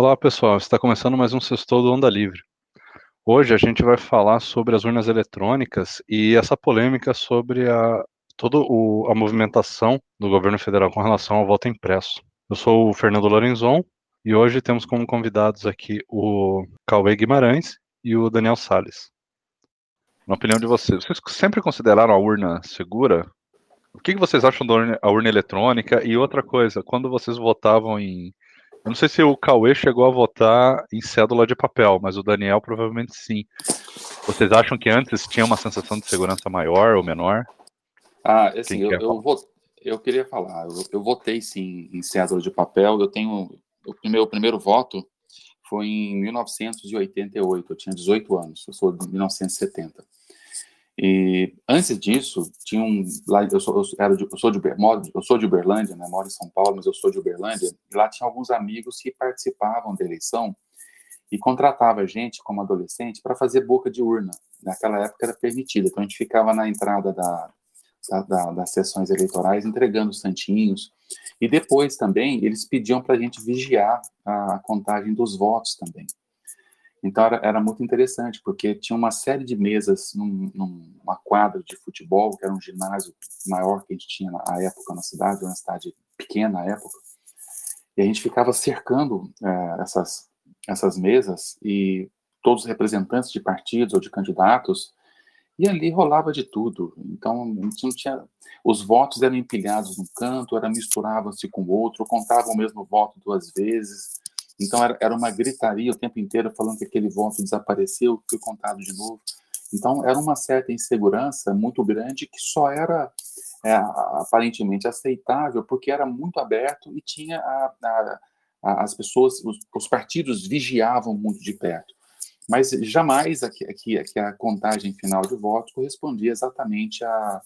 Olá pessoal, está começando mais um Sextou do Onda Livre. Hoje a gente vai falar sobre as urnas eletrônicas e essa polêmica sobre a, toda a movimentação do governo federal com relação ao voto impresso. Eu sou o Fernando Lorenzon e hoje temos como convidados aqui o Cauê Guimarães e o Daniel Sales. Na opinião de vocês, vocês sempre consideraram a urna segura? O que vocês acham da urna, urna eletrônica? E outra coisa, quando vocês votavam em eu não sei se o Cauê chegou a votar em cédula de papel, mas o Daniel provavelmente sim. Vocês acham que antes tinha uma sensação de segurança maior ou menor? Ah, assim, eu, eu, vou, eu, queria falar, eu, eu, votei sim em cédula de papel. Eu tenho o o primeiro voto foi em 1988. Eu tinha 18 anos. Eu sou de 1970. E antes disso, tinha um lá eu sou eu, era de, eu sou de eu sou de Uberlândia, né? Moro em São Paulo, mas eu sou de Uberlândia. E lá tinha alguns amigos que participavam da eleição e contratava gente como adolescente para fazer boca de urna. Naquela época era permitida, então a gente ficava na entrada da, da, da, das sessões eleitorais entregando santinhos. E depois também eles pediam para a gente vigiar a contagem dos votos também. Então era, era, muito interessante, porque tinha uma série de mesas num, numa quadra de futebol, que era um ginásio maior que a gente tinha na época na cidade, uma cidade pequena na época, e a gente ficava cercando é, essas, essas mesas e todos os representantes de partidos ou de candidatos, e ali rolava de tudo. Então, a gente não tinha. Os votos eram empilhados num canto, misturavam-se com o outro, contavam o mesmo voto duas vezes. Então era, era uma gritaria o tempo inteiro falando que aquele voto desapareceu, foi contado de novo. Então era uma certa insegurança muito grande que só era é, aparentemente aceitável porque era muito aberto e tinha a, a, a, as pessoas, os, os, partidos vigiavam muito de perto. Mas jamais aqui a contagem final de votos correspondia exatamente a,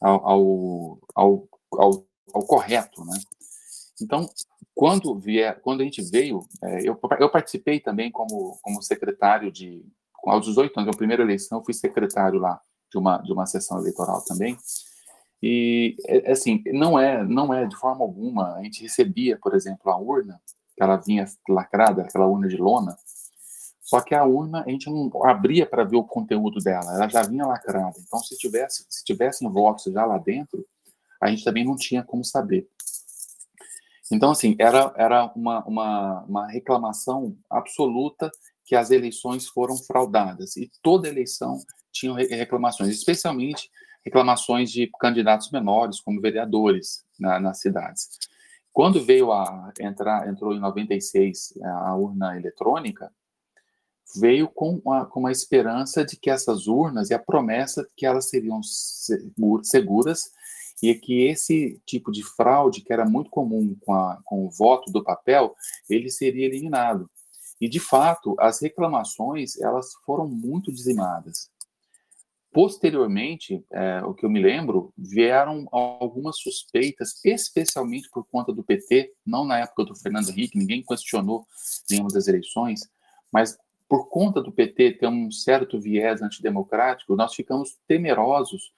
ao, ao, ao, ao correto, né? Então, quando vier, quando a gente veio, é, eu, eu participei também como, como secretário de, aos 18 anos, na primeira eleição, fui secretário lá de uma, de uma sessão eleitoral também. E, é, assim, não é, não é de forma alguma, a gente recebia, por exemplo, a urna, que ela vinha lacrada, aquela urna de lona, só que a urna a gente não abria para ver o conteúdo dela, ela já vinha lacrada. Então, se tivesse, se tivessem votos já lá dentro, a gente também não tinha como saber. Então, assim, era, era uma, uma, uma reclamação absoluta que as eleições foram fraudadas. E toda eleição tinha reclamações, especialmente reclamações de candidatos menores, como vereadores na, nas cidades. Quando veio a entrar, entrou em 96 a urna eletrônica, veio com uma, com uma esperança de que essas urnas e a promessa de que elas seriam seguras e que esse tipo de fraude, que era muito comum com, a, com o voto do papel, ele seria eliminado. E, de fato, as reclamações elas foram muito dizimadas. Posteriormente, é, o que eu me lembro, vieram algumas suspeitas, especialmente por conta do PT, não na época do Fernando Henrique, ninguém questionou nenhuma das eleições, mas por conta do PT ter um certo viés antidemocrático, nós ficamos temerosos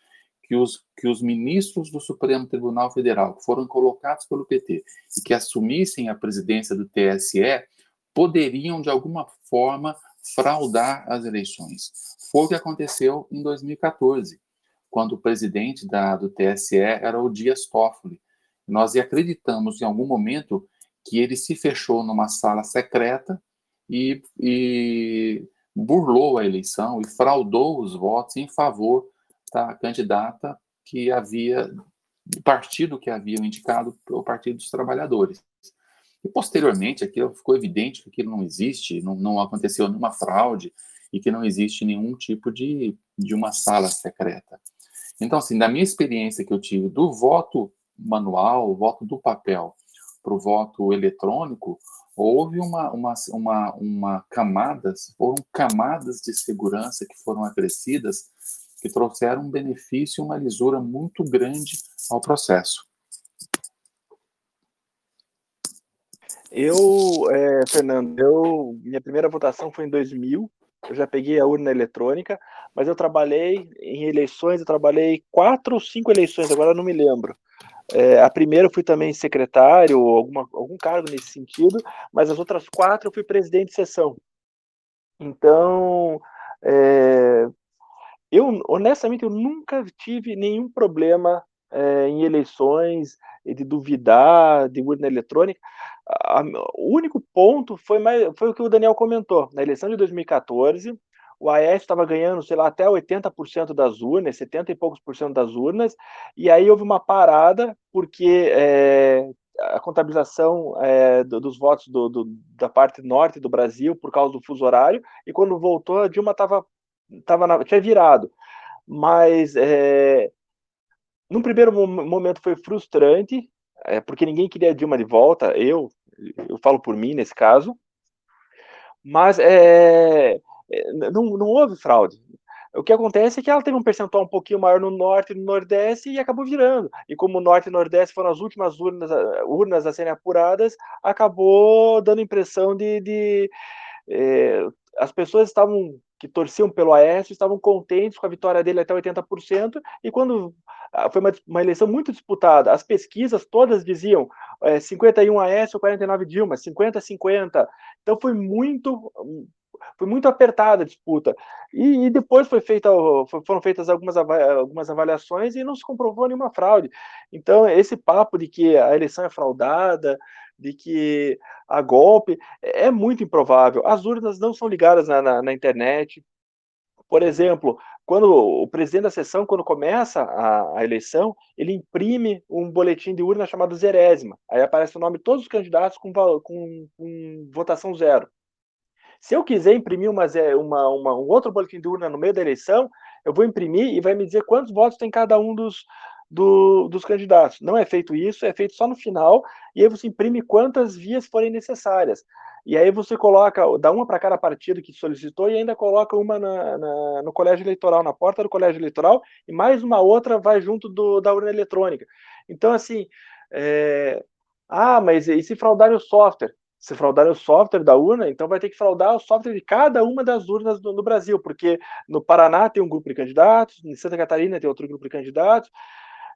que os, que os ministros do Supremo Tribunal Federal, que foram colocados pelo PT e que assumissem a presidência do TSE, poderiam, de alguma forma, fraudar as eleições. Foi o que aconteceu em 2014, quando o presidente da, do TSE era o Dias Toffoli. Nós acreditamos, em algum momento, que ele se fechou numa sala secreta e, e burlou a eleição e fraudou os votos em favor da candidata que havia, do partido que havia indicado o Partido dos Trabalhadores. E posteriormente, aquilo ficou evidente que aquilo não existe, não, não aconteceu nenhuma fraude e que não existe nenhum tipo de, de uma sala secreta. Então, assim, da minha experiência que eu tive do voto manual, voto do papel, para o voto eletrônico, houve uma, uma, uma, uma camadas, foram camadas de segurança que foram acrescidas que trouxeram um benefício e uma lisura muito grande ao processo. Eu, é, Fernando, eu, minha primeira votação foi em 2000, eu já peguei a urna eletrônica, mas eu trabalhei em eleições, eu trabalhei quatro ou cinco eleições, agora não me lembro. É, a primeira eu fui também secretário, alguma, algum cargo nesse sentido, mas as outras quatro eu fui presidente de sessão. Então, é, eu honestamente eu nunca tive nenhum problema é, em eleições de duvidar de urna eletrônica. A, a, o único ponto foi, mais, foi o que o Daniel comentou. Na eleição de 2014, o AES estava ganhando, sei lá, até 80% das urnas, 70 e poucos por cento das urnas, e aí houve uma parada, porque é, a contabilização é, dos votos do, do, da parte norte do Brasil, por causa do fuso horário, e quando voltou, a Dilma tava, tava na, tinha virado. Mas, é, num primeiro momento foi frustrante, é, porque ninguém queria a Dilma de volta, eu, eu falo por mim nesse caso, mas é, é, não, não houve fraude. O que acontece é que ela teve um percentual um pouquinho maior no norte e no nordeste e acabou virando. E como o norte e nordeste foram as últimas urnas, urnas a serem apuradas, acabou dando a impressão de. de é, as pessoas estavam que torciam pelo Aécio estavam contentes com a vitória dele até 80%, e quando ah, foi uma, uma eleição muito disputada, as pesquisas todas diziam é, 51 Aécio, 49 Dilma, 50-50. Então foi muito foi muito apertada a disputa. E, e depois foi feita, foram feitas algumas, algumas avaliações e não se comprovou nenhuma fraude. Então, esse papo de que a eleição é fraudada, de que há golpe, é muito improvável. As urnas não são ligadas na, na, na internet. Por exemplo, quando o presidente da sessão, quando começa a, a, eleição, ele imprime um boletim de urna chamado zerésima. Aí aparece o nome de todos os candidatos com, com, com votação zero. Se eu quiser imprimir uma, uma, uma, um outro boletim de urna no meio da eleição, eu vou imprimir e vai me dizer quantos votos tem cada um dos, do, dos candidatos. Não é feito isso, é feito só no final, e aí você imprime quantas vias forem necessárias. E aí você coloca, dá uma para cada partido que solicitou e ainda coloca uma na, na, no colégio eleitoral, na porta do colégio eleitoral, e mais uma outra vai junto do, da urna eletrônica. Então, assim, é... ah, mas e se fraudarem o software? se fraudar o software da urna, então vai ter que fraudar o software de cada uma das urnas do, no Brasil, porque no Paraná tem um grupo de candidatos, em Santa Catarina tem outro grupo de candidatos,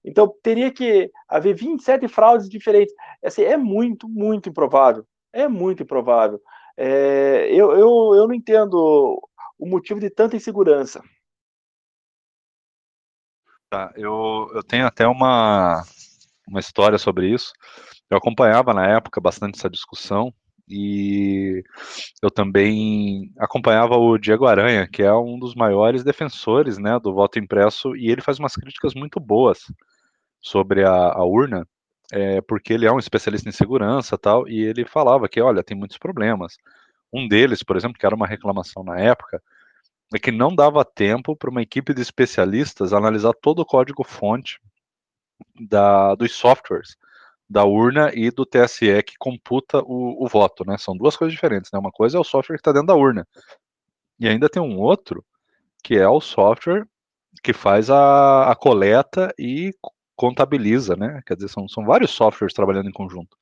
então teria que haver 27 fraudes diferentes. Assim, é muito, muito improvável. É muito improvável. É, eu, eu, eu não entendo o motivo de tanta insegurança. Tá, eu, eu tenho até uma, uma história sobre isso. Eu acompanhava na época bastante essa discussão e eu também acompanhava o Diego Aranha, que é um dos maiores defensores né, do voto impresso, e ele faz umas críticas muito boas sobre a, a urna, é, porque ele é um especialista em segurança tal, e ele falava que, olha, tem muitos problemas. Um deles, por exemplo, que era uma reclamação na época, é que não dava tempo para uma equipe de especialistas analisar todo o código-fonte da, dos softwares da urna e do TSE que computa o, o, voto, né? São duas coisas diferentes, né? Uma coisa é o software que está dentro da urna. E ainda tem um outro, que é o software que faz a, a coleta e contabiliza, né? Quer dizer, são, são vários softwares trabalhando em conjunto.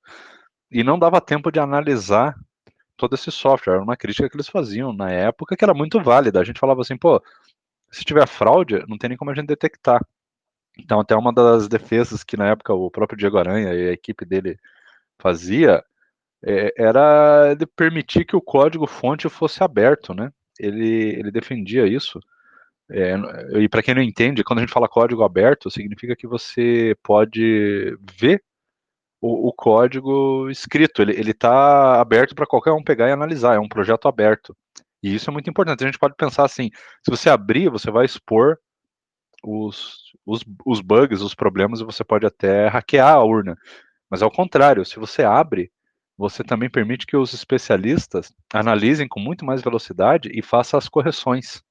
E não dava tempo de analisar todo esse software. Era uma crítica que eles faziam na época que era muito válida. A gente falava assim, pô, se tiver fraude, não tem nem como a gente detectar. Então, até uma das defesas que na época o próprio Diego Aranha e a equipe dele fazia é, era de permitir que o código-fonte fosse aberto, né? Ele, ele defendia isso. É, e para quem não entende, quando a gente fala código aberto, significa que você pode ver o, o código escrito. Ele está aberto para qualquer um pegar e analisar. É um projeto aberto. E isso é muito importante. A gente pode pensar assim: se você abrir, você vai expor os, os, os bugs, os problemas, e você pode até hackear a urna. Mas ao contrário, se você abre, você também permite que os especialistas analisem com muito mais velocidade e façam as correções,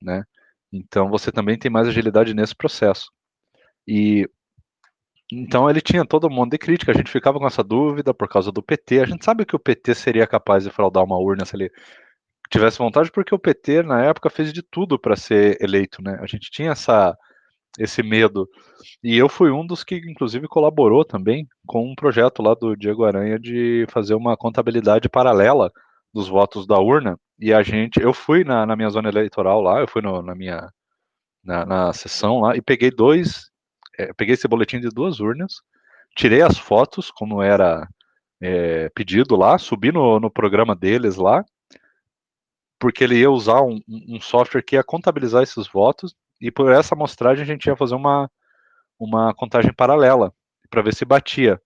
né? Então você também tem mais agilidade nesse processo. E então ele tinha todo monte de crítica, a gente ficava com essa dúvida por causa do PT. A gente sabe que o PT seria capaz de fraudar uma urna se ele tivesse vontade, porque o PT na época fez de tudo para ser eleito, né? A gente tinha essa esse medo. E eu fui um dos que, inclusive, colaborou também com um projeto lá do Diego Aranha de fazer uma contabilidade paralela dos votos da urna. E a gente, eu fui na, na minha zona eleitoral lá, eu fui no, na minha na, na, sessão lá e peguei dois é, peguei esse boletim de duas urnas, tirei as fotos, como era é, pedido lá, subi no, no programa deles lá, porque ele ia usar um, um, software que ia contabilizar esses votos, e por essa amostragem a gente ia fazer uma, uma contagem paralela, para ver se batia.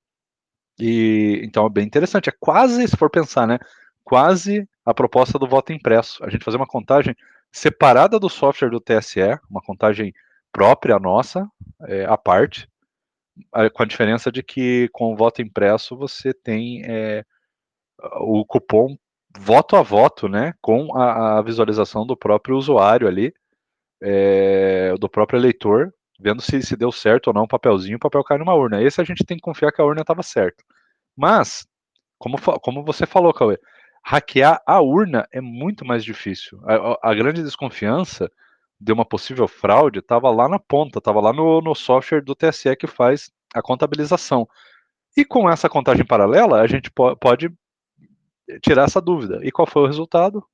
E então é bem interessante, é quase, se for pensar, né? Quase a proposta do voto impresso. A gente fazer uma contagem separada do software do TSE, uma contagem própria nossa, é, à parte, com a diferença de que com o voto impresso você tem é, o cupom voto a voto, né, com a, a visualização do próprio usuário ali, é, do próprio eleitor, vendo se, se deu certo ou não o papelzinho, o papel cai numa urna. Esse a gente tem que confiar que a urna estava certa. Mas, como, como você falou, Cauê, hackear a urna é muito mais difícil. A, a grande desconfiança de uma possível fraude estava lá na ponta, estava lá no, no software do TSE que faz a contabilização. E com essa contagem paralela, a gente po pode tirar essa dúvida. E qual foi o resultado?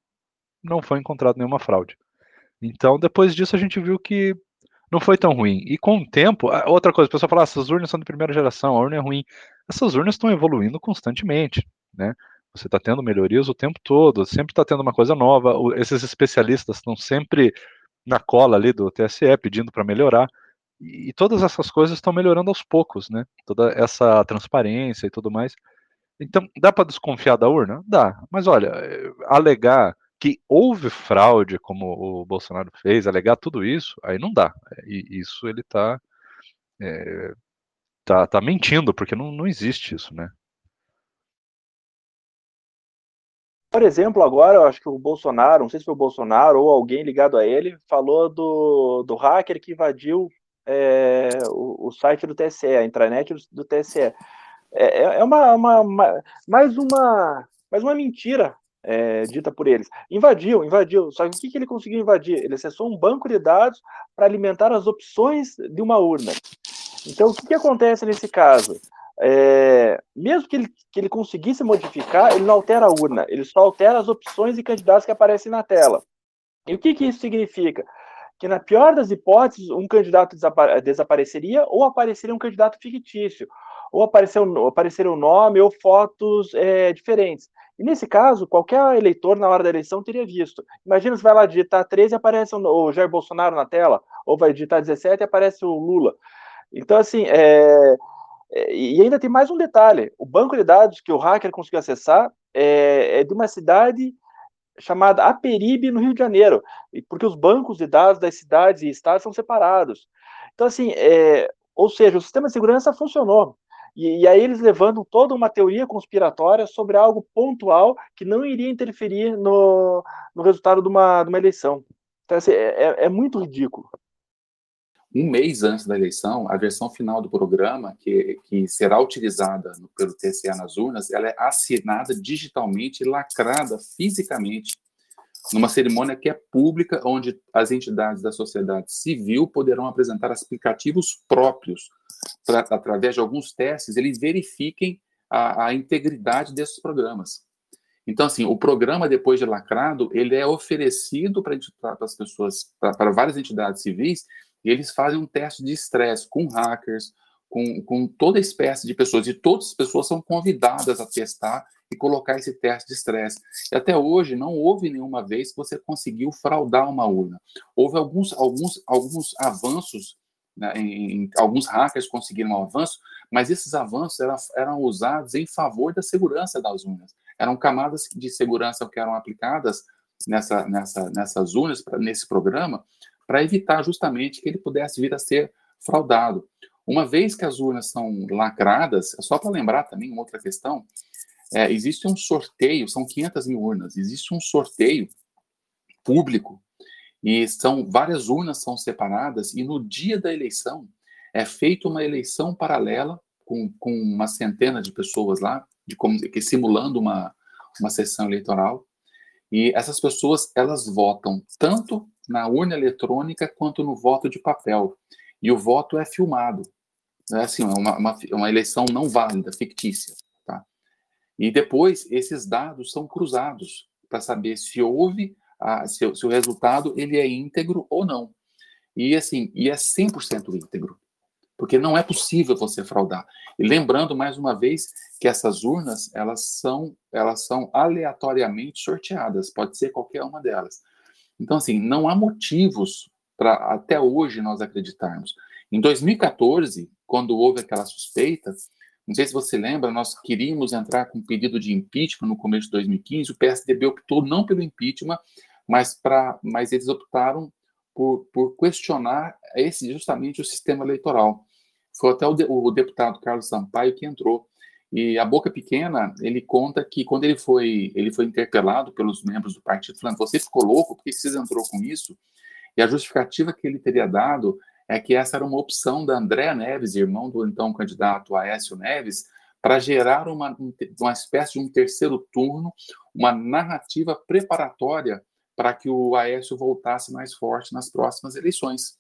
Não foi encontrado nenhuma fraude. Então, depois disso, a gente viu que não foi tão ruim. E com o tempo, outra coisa, o pessoal fala, ah, essas urnas são de primeira geração, a urna é ruim. Essas urnas estão evoluindo constantemente, né? Você está tendo melhorias o tempo todo, sempre está tendo uma coisa nova. Esses especialistas estão sempre na cola ali do TSE pedindo para melhorar. E todas essas coisas estão melhorando aos poucos, né? Toda essa transparência e tudo mais. Então, dá para desconfiar da urna? Dá. Mas olha, eh, alegar que houve fraude, como o Bolsonaro fez, alegar tudo isso, aí não dá. E isso ele está é, tá, tá mentindo, porque não, não existe isso, né? Por exemplo, agora eu acho que o Bolsonaro, não sei se foi o Bolsonaro ou alguém ligado a ele, falou do, do hacker que invadiu é, o, o, site do TSE, a intranet do, do TSE. É, é, é uma, uma, uma, mais uma mais uma mentira é, dita por eles. Invadiu, invadiu. Só que o que, que ele conseguiu invadir? Ele acessou um banco de dados para alimentar as opções de uma urna. Então, o que, que acontece nesse caso? É, mesmo que ele, que ele conseguisse modificar, ele não altera a urna, ele só altera as opções de candidatos que aparecem na tela. E o que, que isso significa? Que, na pior das hipóteses, um candidato desapareceria ou apareceria um candidato fictício, ou apareceria um, nome ou fotos é, diferentes. E nesse caso, qualquer eleitor na hora da eleição teria visto. Imagina se vai lá digitar 13 e aparece o Jair Bolsonaro na tela, ou vai digitar 17 e aparece o Lula. Então, assim, é, e ainda tem mais um detalhe: o banco de dados que o hacker conseguiu acessar é, é de uma cidade chamada Aperibe, no Rio de Janeiro, porque os bancos de dados das cidades e estados são separados. Então, assim, é, ou seja, o sistema de segurança funcionou. E, e, aí eles levantam toda uma teoria conspiratória sobre algo pontual que não iria interferir no, no resultado de uma, de uma eleição. Então, assim, é, é, é muito ridículo um mês antes da eleição, a versão final do programa, que, que será utilizada no, pelo TSE nas urnas, ela é assinada digitalmente e lacrada fisicamente numa cerimônia que é pública, onde as entidades da sociedade civil poderão apresentar aplicativos próprios, pra, através de alguns testes, eles verifiquem a, a integridade desses programas. Então, assim, o programa, depois de lacrado, ele é oferecido para as pessoas, para várias entidades civis, e eles fazem um teste de estresse com hackers, com, com toda espécie de pessoas, e todas as pessoas são convidadas a testar e colocar esse teste de estresse. E até hoje não houve nenhuma vez que você conseguiu fraudar uma urna. Houve alguns, alguns, alguns avanços, né, em, em, alguns hackers conseguiram um avanço, mas esses avanços eram, eram usados em favor da segurança das urnas. Eram camadas de segurança que eram aplicadas nessa, nessa, nessas urnas, nesse programa, para evitar justamente que ele pudesse vir a ser fraudado. Uma vez que as urnas são lacradas, só para lembrar também uma outra questão, é, existe um sorteio, são 500 mil urnas, existe um sorteio público e são várias urnas são separadas e no dia da eleição é feita uma eleição paralela com, com uma centena de pessoas lá, de como que simulando uma uma sessão eleitoral e essas pessoas elas votam tanto na urna eletrônica quanto no voto de papel. E o voto é filmado. É assim, uma, uma, uma eleição não válida, fictícia. Tá? E depois, esses dados são cruzados para saber se houve, a, se, se, o resultado ele é íntegro ou não. E assim, e é 100% íntegro. porque não é possível você fraudar. E lembrando mais uma vez que essas urnas, elas são, elas são aleatoriamente sorteadas, pode ser qualquer uma delas. Então, assim, não há motivos para até hoje nós acreditarmos. Em 2014, quando houve aquela suspeita, não sei se você lembra, nós queríamos entrar com um pedido de impeachment no começo de 2015, o PSDB optou não pelo impeachment, mas, pra, mas eles optaram por, por questionar esse justamente o sistema eleitoral. Foi até o, de, o deputado Carlos Sampaio que entrou. E a boca pequena, ele conta que quando ele foi, ele foi interpelado pelos membros do partido, falando: você ficou louco? Por que você entrou com isso? E a justificativa que ele teria dado é que essa era uma opção da André Neves, irmão do então candidato Aécio Neves, para gerar uma, uma espécie de um terceiro turno, uma narrativa preparatória para que o Aécio voltasse mais forte nas próximas eleições.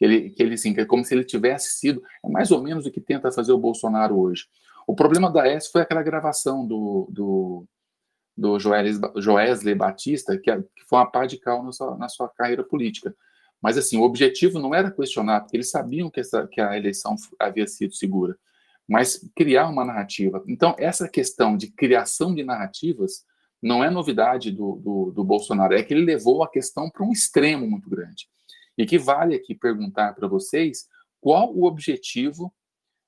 Ele, que ele assim, é como se ele tivesse sido, é mais ou menos o que tenta fazer o Bolsonaro hoje. O problema da Aécio foi aquela gravação do, do, do Joesley Batista, que, que foi uma pá de cal na sua, na sua carreira política. Mas, assim, o objetivo não era questionar, porque eles sabiam que, essa, que a eleição havia sido segura, mas criar uma narrativa. Então, essa questão de criação de narrativas não é novidade do, do, do Bolsonaro, é que ele levou a questão para um extremo muito grande. E que vale aqui perguntar para vocês qual o objetivo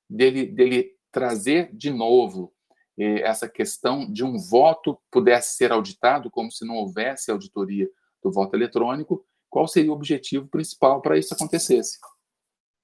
dele, dele trazer de novo eh, essa questão de um voto pudesse ser auditado, como se não houvesse auditoria do voto eletrônico, qual seria o objetivo principal para isso acontecesse.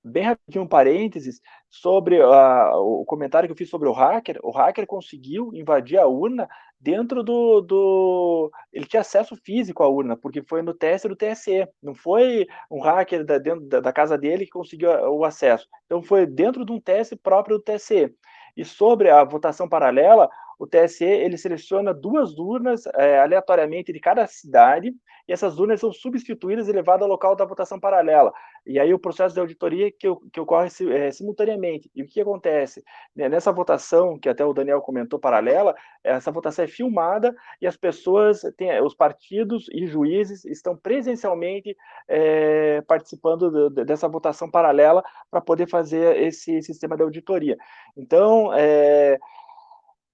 Bem rapidinho, um parênteses, sobre uh, o comentário que eu fiz sobre o hacker. O hacker conseguiu invadir a urna dentro do, do. Ele tinha acesso físico à urna, porque foi no teste do TSE. Não foi um hacker da, dentro da, da casa dele que conseguiu o acesso. Então, foi dentro de um teste próprio do TSE. E sobre a votação paralela, o TSE ele seleciona duas urnas é, aleatoriamente de cada cidade e essas urnas são substituídas e levadas ao local da votação paralela. E aí o processo de auditoria que, que ocorre é, simultaneamente. E o que acontece? Nessa votação, que até o Daniel comentou paralela, essa votação é filmada e as pessoas, têm, os partidos e juízes estão presencialmente é, participando de, dessa votação paralela para poder fazer esse sistema de auditoria. Então, é,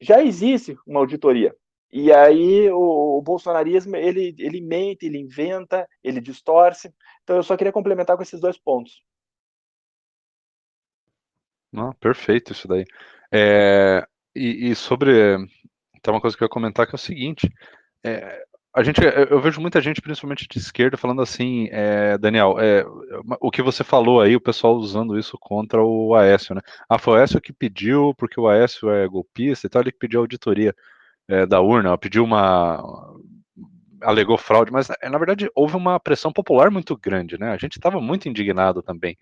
já existe uma auditoria. E aí o, o, bolsonarismo ele, ele mente, ele inventa, ele distorce. Então eu só queria complementar com esses dois pontos. Não, perfeito isso daí. É, e, e, sobre tem uma coisa que eu ia comentar que é o seguinte: é, a gente, eu vejo muita gente, principalmente de esquerda, falando assim, é, Daniel, é, o que você falou aí, o pessoal usando isso contra o Aécio, né? Ah, foi o Aécio que pediu, porque o Aécio é golpista e tal, ele que pediu auditoria é, da urna, pediu uma. alegou fraude, mas na verdade houve uma pressão popular muito grande, né? A gente estava muito indignado também.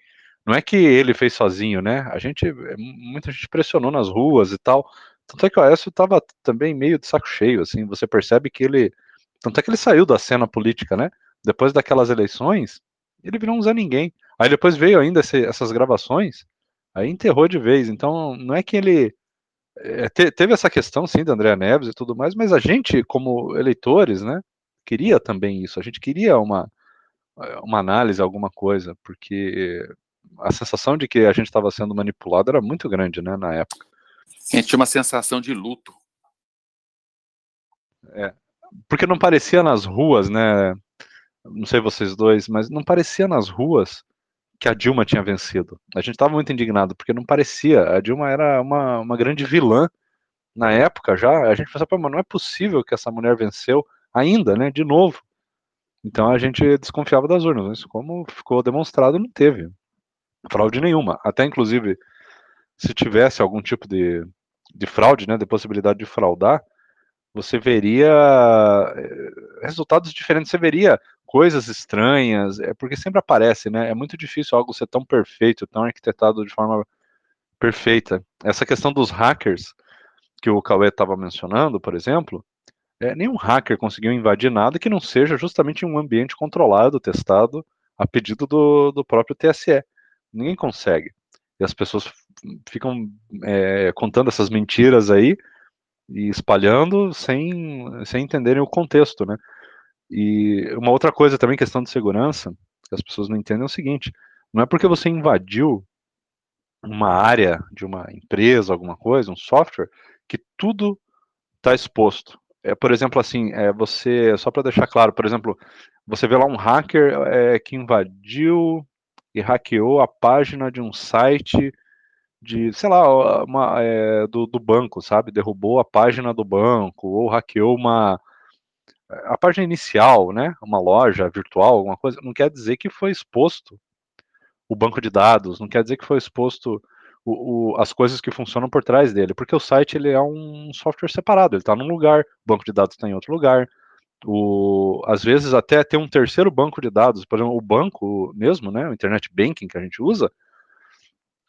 Não é que ele fez sozinho, né? A gente, muita gente pressionou nas ruas e tal. Tanto é que o Aécio estava também meio de saco cheio, assim, você percebe que ele tanto é que ele saiu da cena política, né? Depois daquelas eleições, ele virou um Zé Ninguém. Aí depois veio ainda esse, essas gravações, aí enterrou de vez. Então, não é que ele. É, te, teve essa questão, sim, da André Neves e tudo mais, mas a gente, como eleitores, né, queria também isso. A gente queria uma, uma análise, alguma coisa, porque a sensação de que a gente estava sendo manipulado era muito grande, né, na época. A gente tinha uma sensação de luto. É, porque não parecia nas ruas, né? Não sei vocês dois, mas não parecia nas ruas que a Dilma tinha vencido. A gente estava muito indignado, porque não parecia. A Dilma era uma, uma grande vilã na época já. A gente pensava, mas não é possível que essa mulher venceu ainda, né? De novo. Então a gente desconfiava das urnas. Isso, como ficou demonstrado, não teve fraude nenhuma. Até inclusive, se tivesse algum tipo de, de fraude, né? De possibilidade de fraudar você veria eh, resultados diferentes, você veria coisas estranhas, é porque sempre aparece, né? É muito difícil algo ser tão perfeito, tão arquitetado de forma perfeita. Essa questão dos hackers que o Cauê estava mencionando, por exemplo, é, nenhum hacker conseguiu invadir nada que não seja justamente um ambiente controlado, testado, a pedido do, do próprio TSE. Ninguém consegue. E as pessoas ficam é, contando essas mentiras aí, e espalhando sem, sem entenderem o contexto, né? E uma outra coisa também, questão de segurança, que as pessoas não entendem é o seguinte: não é porque você invadiu uma área de uma empresa, alguma coisa, um software, que tudo está exposto. É, por exemplo, assim, é, você, só para deixar claro, por exemplo, você vê lá um hacker é, que invadiu e hackeou a página de um site de, sei lá, uma, é, do, do banco, sabe? Derrubou a página do banco ou hackeou uma a página inicial, né? Uma loja virtual, alguma coisa, não quer dizer que foi exposto o banco de dados, não quer dizer que foi exposto o, o, as coisas que funcionam por trás dele, porque o site ele é um software separado, ele está num lugar, o banco de dados está em outro lugar. O, às vezes até tem um terceiro banco de dados, por exemplo, o banco mesmo, né, o internet banking que a gente usa,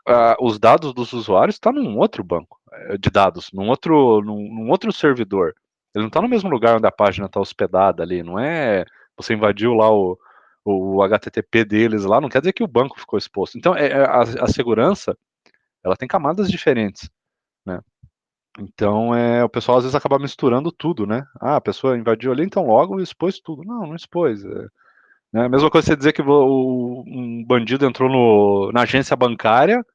uh, os dados dos usuários estão tá num outro banco eh, de dados, num outro, num, num outro servidor. Ele não está no mesmo lugar onde a página está hospedada ali, não é você invadiu lá o, o HTTP deles lá, não quer dizer que o banco ficou exposto. Então, é, é, a, a segurança, ela tem camadas diferentes, né? Então, é, o pessoal às vezes acaba misturando tudo, né? Ah, a pessoa invadiu ali, então logo expôs tudo. Não, não expôs. É, né? A mesma coisa você dizer que o, um bandido entrou no, na agência bancária,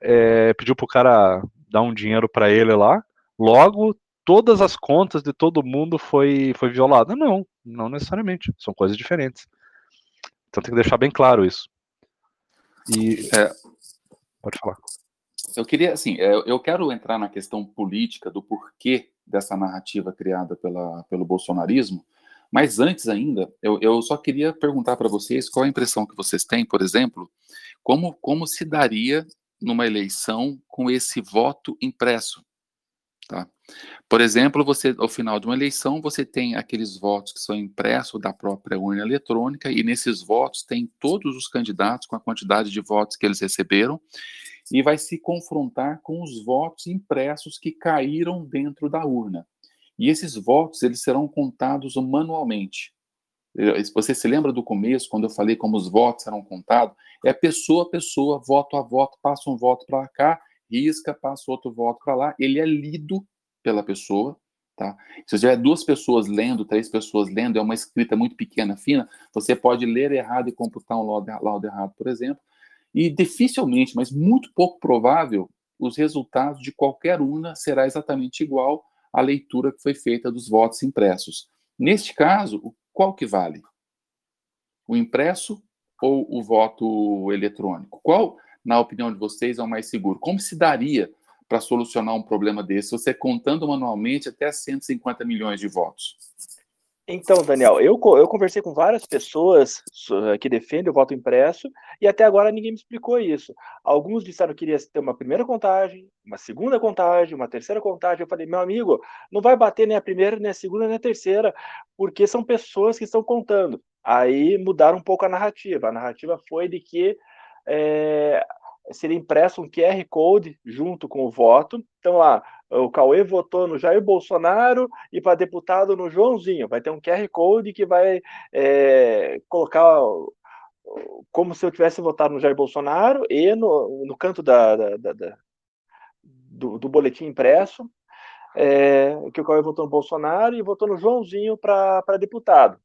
é, pediu pro cara dar um dinheiro para ele lá, logo todas as contas de todo mundo foi, foi violada. Não, não necessariamente. São coisas diferentes. Então tem que deixar bem claro isso. E é, pode falar. Eu queria, assim, é, eu quero entrar na questão política do porquê dessa narrativa criada pela, pelo bolsonarismo, mas antes ainda, eu, eu só queria perguntar para vocês qual a impressão que vocês têm, por exemplo, como, como se daria numa eleição com esse voto impresso. Tá? Por exemplo, você, ao final de uma eleição, você tem aqueles votos que são impressos da própria urna eletrônica, e nesses votos tem todos os candidatos com a quantidade de votos que eles receberam, e vai se confrontar com os votos impressos que caíram dentro da urna. E esses votos eles serão contados manualmente. Você se lembra do começo, quando eu falei como os votos serão contados? É pessoa a pessoa, voto a voto, passa um voto para cá, risca, passa outro voto para lá. Ele é lido pela pessoa, tá? Se tiver duas pessoas lendo, três pessoas lendo, é uma escrita muito pequena, fina, você pode ler errado e computar um laudo errado, por exemplo. E dificilmente, mas muito pouco provável, os resultados de qualquer urna será exatamente igual à leitura que foi feita dos votos impressos. Neste caso, qual que vale? O impresso ou o voto eletrônico? Qual, na opinião de vocês, é o mais seguro? Como se daria para solucionar um problema desse, você contando manualmente até 150 milhões de votos? Então, Daniel, eu, eu conversei com várias pessoas que defendem o voto impresso e até agora ninguém me explicou isso. Alguns disseram que iria ter uma primeira contagem, uma segunda contagem, uma terceira contagem. Eu falei, meu amigo, não vai bater nem a primeira, nem a segunda, nem a terceira, porque são pessoas que estão contando. Aí mudaram um pouco a narrativa. A narrativa foi de que é, seria impresso um QR Code junto com o voto. Então, lá, o Cauê votou no Jair Bolsonaro e para deputado no Joãozinho. Vai ter um QR Code que vai é, colocar como se eu tivesse votado no Jair Bolsonaro e no, no canto da, da, da, da do, do, boletim impresso, é, que o Cauê votou no Bolsonaro e votou no Joãozinho para deputado.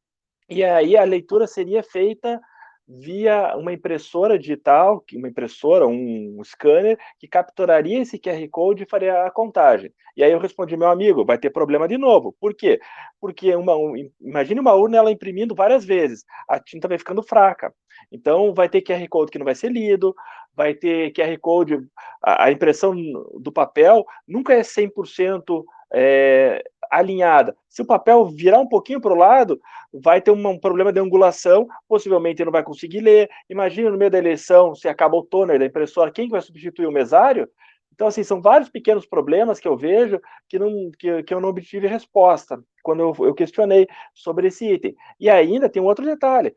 E aí a leitura seria feita via uma impressora digital, uma impressora, um scanner, que capturaria esse QR Code e faria a contagem. E aí eu respondi, meu amigo, vai ter problema de novo. Por quê? Porque uma, um, imagine uma urna ela imprimindo várias vezes, a tinta vai ficando fraca. Então vai ter QR Code que não vai ser lido, vai ter QR Code, a, a impressão do papel nunca é 100% é, alinhada. Se o papel virar um pouquinho para o lado, vai ter um, problema de angulação, possivelmente não vai conseguir ler. Imagina no meio da eleição, se acaba o toner da impressora, quem vai substituir o mesário? Então, assim, são vários pequenos problemas que eu vejo que, não, que, que eu não obtive resposta quando eu, eu questionei sobre esse item. E ainda tem um outro detalhe.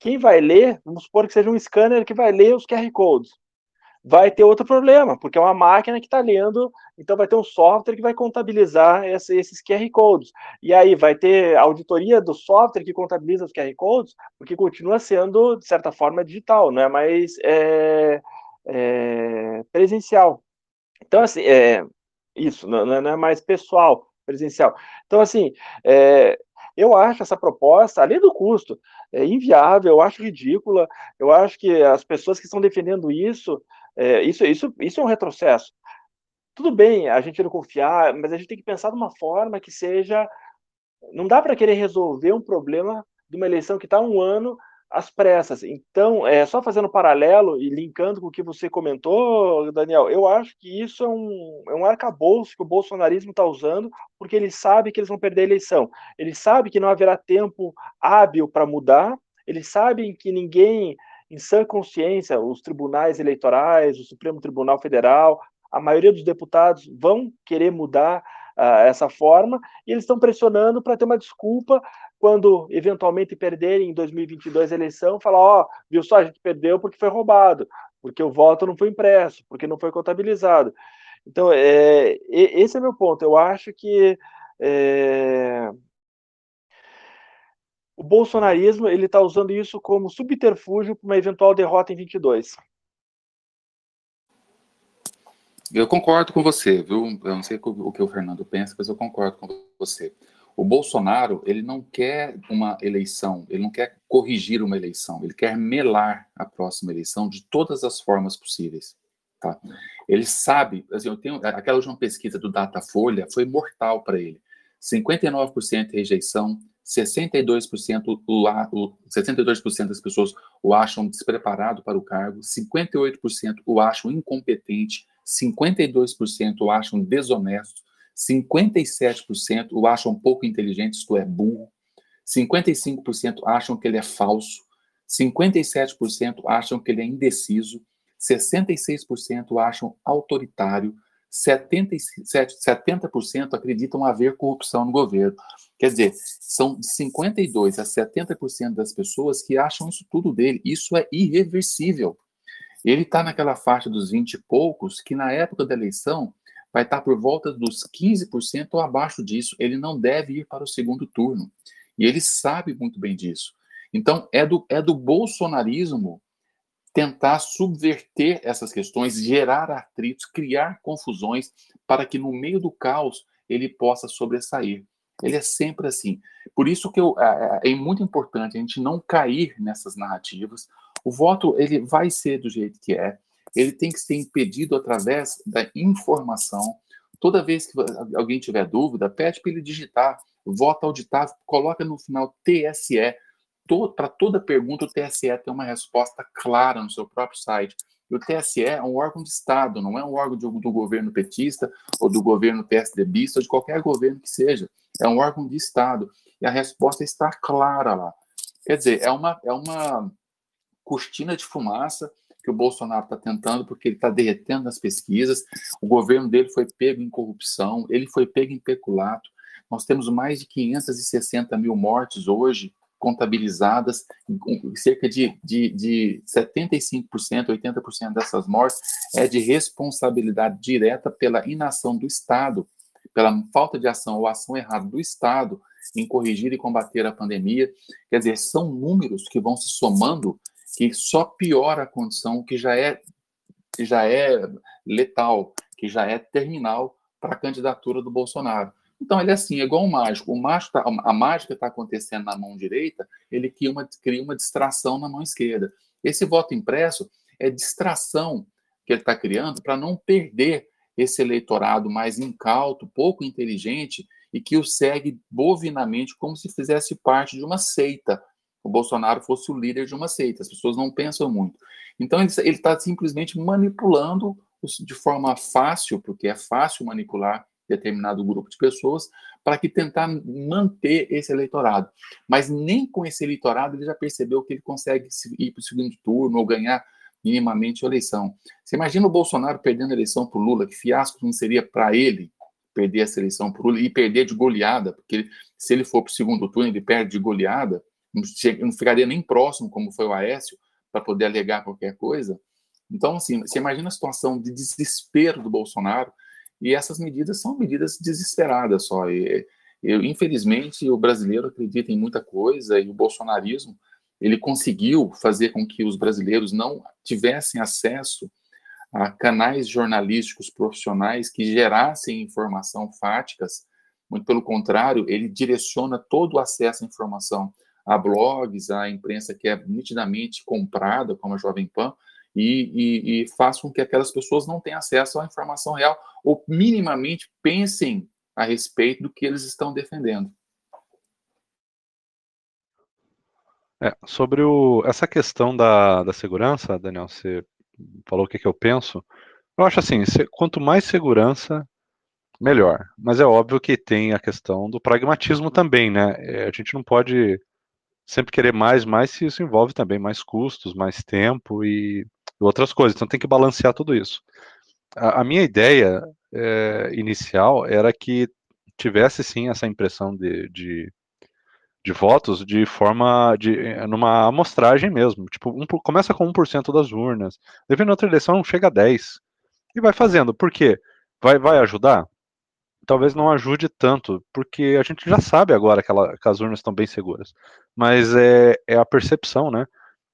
Quem vai ler, vamos supor que seja um scanner que vai ler os QR Codes vai ter outro problema, porque é uma máquina que está lendo, então vai ter um software que vai contabilizar esse, esses QR Codes. E aí vai ter auditoria do software que contabiliza os QR Codes, porque continua sendo, de certa forma, digital, não é mais é, é, presencial. Então, assim, é, isso, não, é, não, é mais pessoal, presencial. Então, assim, é, eu acho essa proposta, além do custo, é inviável, eu acho ridícula, eu acho que as pessoas que estão defendendo isso É, isso, isso, isso é um retrocesso. Tudo bem a gente não confiar, mas a gente tem que pensar de uma forma que seja. Não dá para querer resolver um problema de uma eleição que está um ano às pressas. Então, é, só fazendo paralelo e linkando com o que você comentou, Daniel, eu acho que isso é um, é um arcabouço que o bolsonarismo está usando, porque ele sabe que eles vão perder a eleição. Ele sabe que não haverá tempo hábil para mudar, eles sabem que ninguém, em sã consciência, os tribunais eleitorais, o Supremo Tribunal Federal, a maioria dos deputados vão querer mudar uh, essa forma, e eles estão pressionando para ter uma desculpa quando eventualmente perderem em 2022 a eleição, falar, ó, oh, viu só, a gente perdeu porque foi roubado, porque o voto não foi impresso, porque não foi contabilizado. Então, é, esse é meu ponto. Eu acho que é, o bolsonarismo ele está usando isso como subterfúgio para uma eventual derrota em 22. Eu concordo com você, viu? Eu não sei o que o Fernando pensa, mas eu concordo com você. O Bolsonaro, ele não quer uma eleição, ele não quer corrigir uma eleição, ele quer melar a próxima eleição de todas as formas possíveis. Tá? Ele sabe, assim, eu tenho, aquela última pesquisa do Datafolha foi mortal para ele. 59% rejeição, 62%, o, o, 62% das pessoas o acham despreparado para o cargo, 58% o acham incompetente, 52% o acham desonesto, 57% o acham pouco inteligente, isto é, burro, 55% acham que ele é falso, 57% acham que ele é indeciso, 66% acham autoritário, 77, 70% acreditam haver corrupção no governo. Quer dizer, são de 52% a 70% das pessoas que acham isso tudo dele. Isso é irreversível. Ele está naquela faixa dos 20 e poucos, que na época da eleição vai estar tá por volta dos 15% ou abaixo disso. Ele não deve ir para o segundo turno. E ele sabe muito bem disso. Então, é do, é do bolsonarismo tentar subverter essas questões, gerar atritos, criar confusões, para que no meio do caos ele possa sobressair. Ele é sempre assim. Por isso que eu, é, é, é muito importante a gente não cair nessas narrativas. O voto ele vai ser do jeito que é. Ele tem que ser impedido através da informação. Toda vez que alguém tiver dúvida, pede para ele digitar voto auditável, coloca no final TSE. Para toda pergunta, o TSE tem uma resposta clara no seu próprio site. E o TSE é um órgão de Estado, não é um órgão do, do governo petista ou do governo PSDBista ou de qualquer governo que seja. É um órgão de Estado. E a resposta está clara lá. Quer dizer, é uma, é uma cortina de fumaça que o Bolsonaro está tentando, porque ele está derretendo nas pesquisas. O governo dele foi pego em corrupção, ele foi pego em peculato. Nós temos mais de 560 mil mortes hoje contabilizadas, cerca de, de, de 75%, 80% dessas mortes é de responsabilidade direta pela inação do Estado, pela falta de ação ou ação errada do Estado em corrigir e combater a pandemia. Quer dizer, são números que vão se somando que só piora a condição que já é, que já é letal, que já é terminal para a candidatura do Bolsonaro. Então, ele é assim, é igual um mágico. O mágico tá, a mágica está acontecendo na mão direita, ele cria uma, cria uma distração na mão esquerda. Esse voto impresso é distração que ele está criando para não perder esse eleitorado mais incauto, pouco inteligente e que o segue bovinamente como se fizesse parte de uma seita. O Bolsonaro fosse o líder de uma seita. As pessoas não pensam muito. Então, ele está simplesmente manipulando de forma fácil, porque é fácil manipular determinado grupo de pessoas para que tentar manter esse eleitorado. Mas nem com esse eleitorado ele já percebeu que ele consegue ir para o segundo turno ou ganhar minimamente a eleição. Você imagina o Bolsonaro perdendo a eleição para o Lula, que fiasco não seria para ele perder essa eleição para o Lula e perder de goleada, porque se ele for para o segundo turno ele perde de goleada, não, não ficaria nem próximo, como foi o Aécio, para poder alegar qualquer coisa. Então, assim, você imagina a situação de desespero do Bolsonaro, e essas medidas são medidas desesperadas só. E, eu, infelizmente, o brasileiro acredita em muita coisa e o bolsonarismo ele conseguiu fazer com que os brasileiros não tivessem acesso a canais jornalísticos profissionais que gerassem informação fáticas. Muito pelo contrário, ele direciona todo o acesso à informação a blogs, a imprensa que é nitidamente comprada, como a Jovem Pan, e, e, e faça com que aquelas pessoas não tenham acesso à informação real ou minimamente pensem a respeito do que eles estão defendendo. É, sobre o, essa questão da, da segurança, Daniel, você falou o que, que eu penso. Eu acho assim, se, quanto mais segurança, melhor. Mas é óbvio que tem a questão do pragmatismo também, né? É, a gente não pode sempre querer mais, mais se isso envolve também mais custos, mais tempo e, e outras coisas. Então tem que balancear tudo isso. A, a minha ideia é, inicial era que tivesse sim essa impressão de, de, de votos de forma de numa amostragem mesmo. Tipo, um, começa com 1% das urnas, dependendo da outra eleição chega a 10 e vai fazendo. Por quê? Vai, vai ajudar? talvez não ajude tanto, porque a gente já sabe agora que, ela, que as urnas estão bem seguras. Mas é, é, a percepção, né,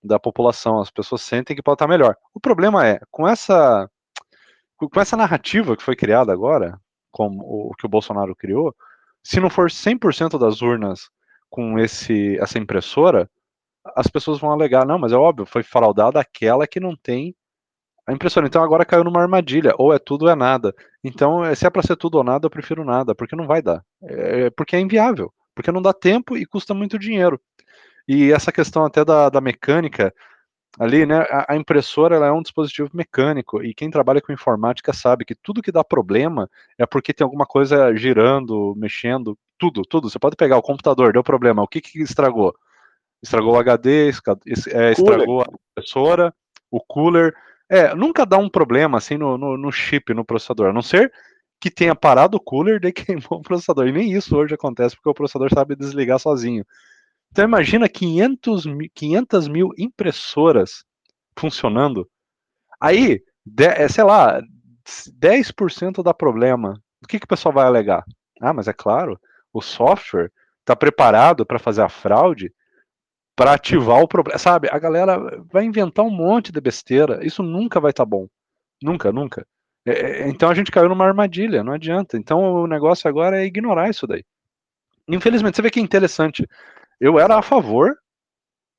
da população. As pessoas sentem que pode estar melhor. O problema é, com essa, com essa narrativa que foi criada agora, como o que o Bolsonaro criou, se não for 100% das urnas com esse, essa impressora, as pessoas vão alegar, não, mas é óbvio, foi fraudada aquela que não tem a impressora. Então agora caiu numa armadilha, ou é tudo ou é nada. Então, é, se é para ser tudo ou nada, eu prefiro nada, porque não vai dar. É, porque é inviável, porque não dá tempo e custa muito dinheiro. E essa questão até da, da mecânica, ali, né, a, a impressora ela é um dispositivo mecânico, e quem trabalha com informática sabe que tudo que dá problema é porque tem alguma coisa girando, mexendo, tudo, tudo. Você pode pegar o computador, deu problema, o que, que estragou? Estragou o HD, é, estragou a impressora, o cooler, é, nunca dá um problema assim no, no, no, chip, no processador, a não ser que tenha parado o cooler e queimou o processador. E nem isso hoje acontece, porque o processador sabe desligar sozinho. Então imagina 500, 500 mil impressoras funcionando. Aí, de, é, sei lá, 10% dá problema. O que, que o pessoal vai alegar? Ah, mas é claro, o software está preparado para fazer a fraude para ativar o problema. Sabe, a galera vai inventar um monte de besteira. Isso nunca vai estar tá bom. Nunca, nunca. É, é, então a gente caiu numa armadilha, não adianta. Então o negócio agora é ignorar isso daí. Infelizmente, você vê que é interessante. Eu era a favor,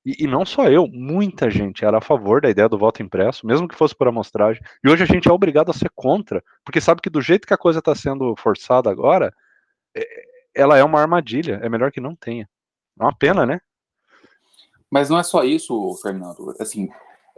e, e, não só eu, muita gente era a favor da ideia do voto impresso, mesmo que fosse por amostragem. E hoje a gente é obrigado a ser contra, porque sabe que do jeito que a coisa está sendo forçada agora, é, ela é uma armadilha. É melhor que não tenha. É uma pena, né? Mas não é só isso, Fernando. Assim,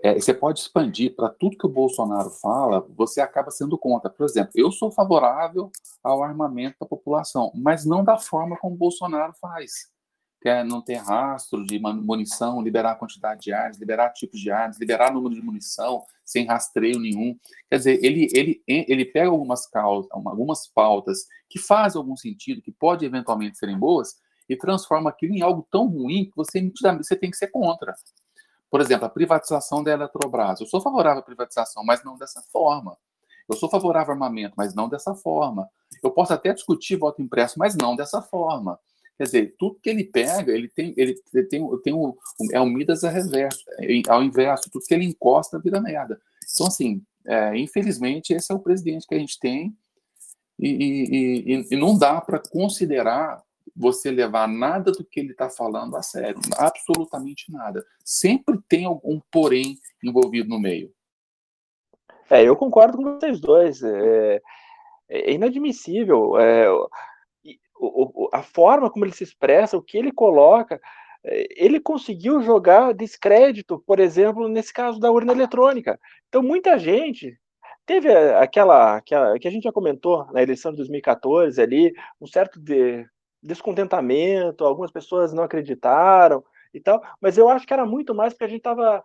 é, você pode expandir para tudo que o Bolsonaro fala, você acaba sendo contra. Por exemplo, eu sou favorável ao armamento da população, mas não da forma como o Bolsonaro faz. Quer não ter rastro de munição, liberar a quantidade de armas, liberar tipos de armas, liberar número de munição sem rastreio nenhum. Quer dizer, ele, ele, ele pega algumas, causas, algumas pautas que fazem algum sentido, que pode eventualmente serem boas, e transforma aquilo em algo tão ruim que você, você tem que ser contra. Por exemplo, a privatização da Eletrobras. Eu sou favorável à privatização, mas não dessa forma. Eu sou favorável ao armamento, mas não dessa forma. Eu posso até discutir voto impresso, mas não dessa forma. Quer dizer, tudo que ele pega, ele tem, ele tem, tem um, é um Midas a reverso, ao inverso, tudo que ele encosta vira merda. Então, assim, é, infelizmente, esse é o presidente que a gente tem, e, e, e, e não dá para considerar você levar nada do que ele está falando a sério, absolutamente nada. Sempre tem algum porém envolvido no meio. É, eu concordo com vocês dois. É, é inadmissível. É, o, a forma como ele se expressa, o que ele coloca, é, ele conseguiu jogar descrédito, por exemplo, nesse caso da urna eletrônica. Então, muita gente teve aquela, aquela que a gente já comentou na eleição de 2014 ali, um certo de, descontentamento, algumas pessoas não acreditaram e tal, mas eu acho que era muito mais porque a gente estava,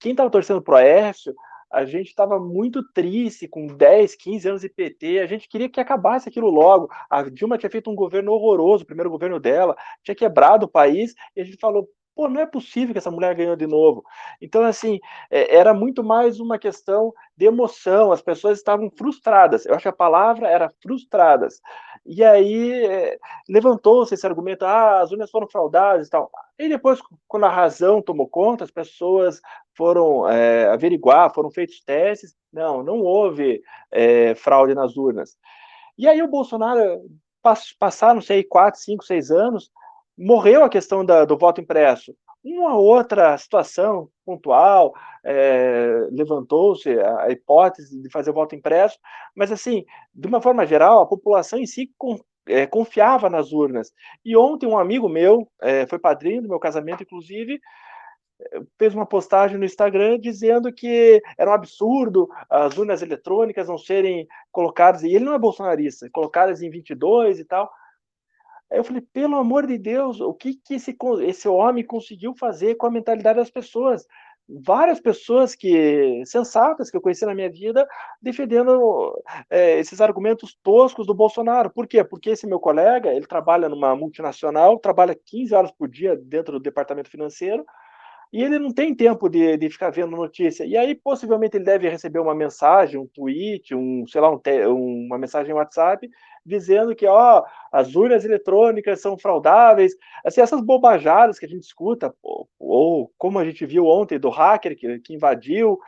quem estava torcendo pro Aécio, a gente estava muito triste com 10, 15 anos de PT, a gente queria que acabasse aquilo logo. A Dilma tinha feito um governo horroroso, o primeiro governo dela, tinha quebrado o país, e a gente falou, pô, não é possível que essa mulher ganhou de novo. Então, assim, é, era muito mais uma questão de emoção, as pessoas estavam frustradas. Eu acho que a palavra era frustradas. E aí é, levantou-se esse argumento, ah, as urnas foram fraudadas e tal. E depois, quando a razão tomou conta, as pessoas foram é, averiguar, foram feitos testes, não, não houve é, fraude nas urnas. E aí o Bolsonaro, passaram, não sei, quatro, cinco, seis anos, morreu a questão da, do voto impresso. Uma outra situação pontual, é, levantou-se a hipótese de fazer o voto impresso, mas, assim, de uma forma geral, a população em si é, confiava nas urnas. E ontem um amigo meu, é, foi padrinho do meu casamento, inclusive, fez uma postagem no Instagram dizendo que era um absurdo as urnas eletrônicas não serem colocadas, e ele não é bolsonarista, colocadas em 22 e tal. Aí eu falei, pelo amor de Deus, o que, que esse, esse homem conseguiu fazer com a mentalidade das pessoas? Várias pessoas que sensatas que eu conheci na minha vida defendendo é, esses argumentos toscos do Bolsonaro. Por quê? Porque esse meu colega, ele trabalha numa multinacional, trabalha 15 horas por dia dentro do departamento financeiro, e ele não tem tempo de, de ficar vendo notícia. E aí, possivelmente, ele deve receber uma mensagem, um tweet, um, sei lá, um te, uma mensagem WhatsApp, dizendo que, ó, as urnas eletrônicas são fraudáveis. Assim, essas bobajadas que a gente escuta, ou, ou como a gente viu ontem do hacker que, que invadiu,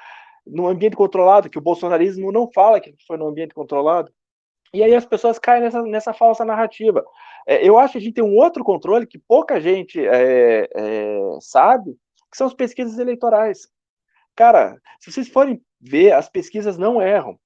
no ambiente controlado, que o bolsonarismo não fala que foi no ambiente controlado. E aí as pessoas caem nessa, nessa falsa narrativa. É, eu acho que a gente tem um outro controle que pouca gente é, é, sabe, que são as pesquisas eleitorais. Cara, se vocês forem ver, as pesquisas não erram.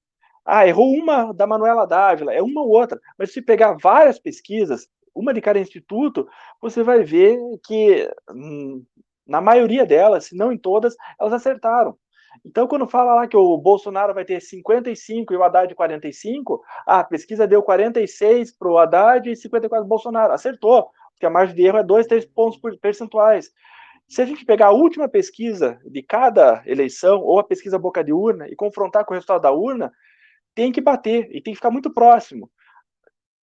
Ah, errou uma da Manuela Dávila, é uma ou outra. Mas se pegar várias pesquisas, uma de cada instituto, você vai ver que hum, na maioria delas, se não em todas, elas acertaram. Então, quando fala lá que o Bolsonaro vai ter 55 e o Haddad 45, ah, a pesquisa deu 46 para o Haddad e 54 para o Bolsonaro. Acertou, porque a margem de erro é 2, 3 pontos percentuais. Se a gente pegar a última pesquisa de cada eleição, ou a pesquisa boca de urna, e confrontar com o resultado da urna, tem que bater e tem que ficar muito próximo.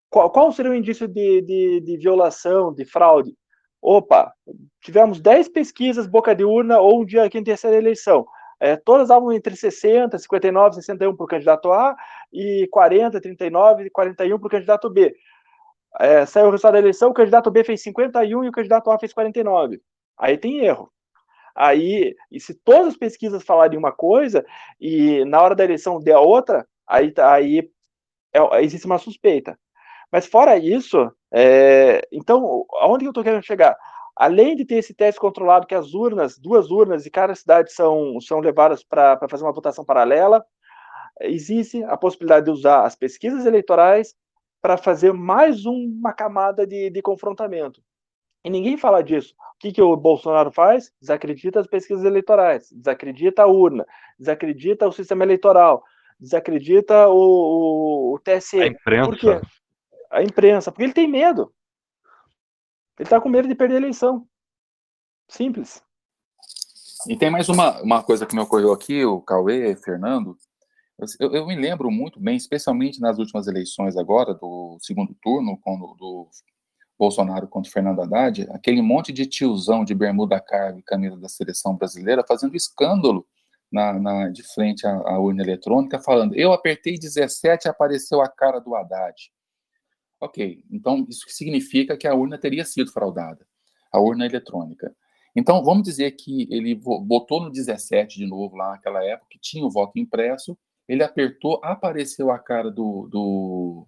Qual, qual seria o indício de, de, de, violação, de fraude? Opa, tivemos 10 pesquisas boca de urna ou um dia aqui em terceira eleição. É, todas davam entre 60, 59, 61 para o candidato A e 40, 39, 41 para o candidato B. É, saiu o resultado da eleição, o candidato B fez 51 e o candidato A fez 49. Aí tem erro. Aí, e se todas as pesquisas falarem uma coisa e na hora da eleição der outra, aí, tá, aí é, existe uma suspeita. Mas fora isso, é, então, aonde eu estou querendo chegar? Além de ter esse teste controlado que as urnas, duas urnas de cada cidade são, são levadas para fazer uma votação paralela, existe a possibilidade de usar as pesquisas eleitorais para fazer mais uma camada de, de confrontamento. E ninguém fala disso. O que, que o Bolsonaro faz? Desacredita as pesquisas eleitorais, desacredita a urna, desacredita o sistema eleitoral, desacredita o, o, o TSE. A imprensa. Por quê? A imprensa, porque ele tem medo. Ele está com medo de perder a eleição. Simples. E tem mais uma, uma coisa que me ocorreu aqui, o Cauê, Fernando. Eu, eu, me lembro muito bem, especialmente nas últimas eleições agora, do segundo turno, quando do Bolsonaro contra Fernando Haddad, aquele monte de tiozão de bermuda carga e camisa da seleção brasileira fazendo escândalo na, na de frente à, à, urna eletrônica, falando: eu apertei 17 e apareceu a cara do Haddad. Ok, então isso significa que a urna teria sido fraudada, a urna eletrônica. Então, vamos dizer que ele botou no 17 de novo, lá naquela época, que tinha o voto impresso, ele apertou, apareceu a cara do, do,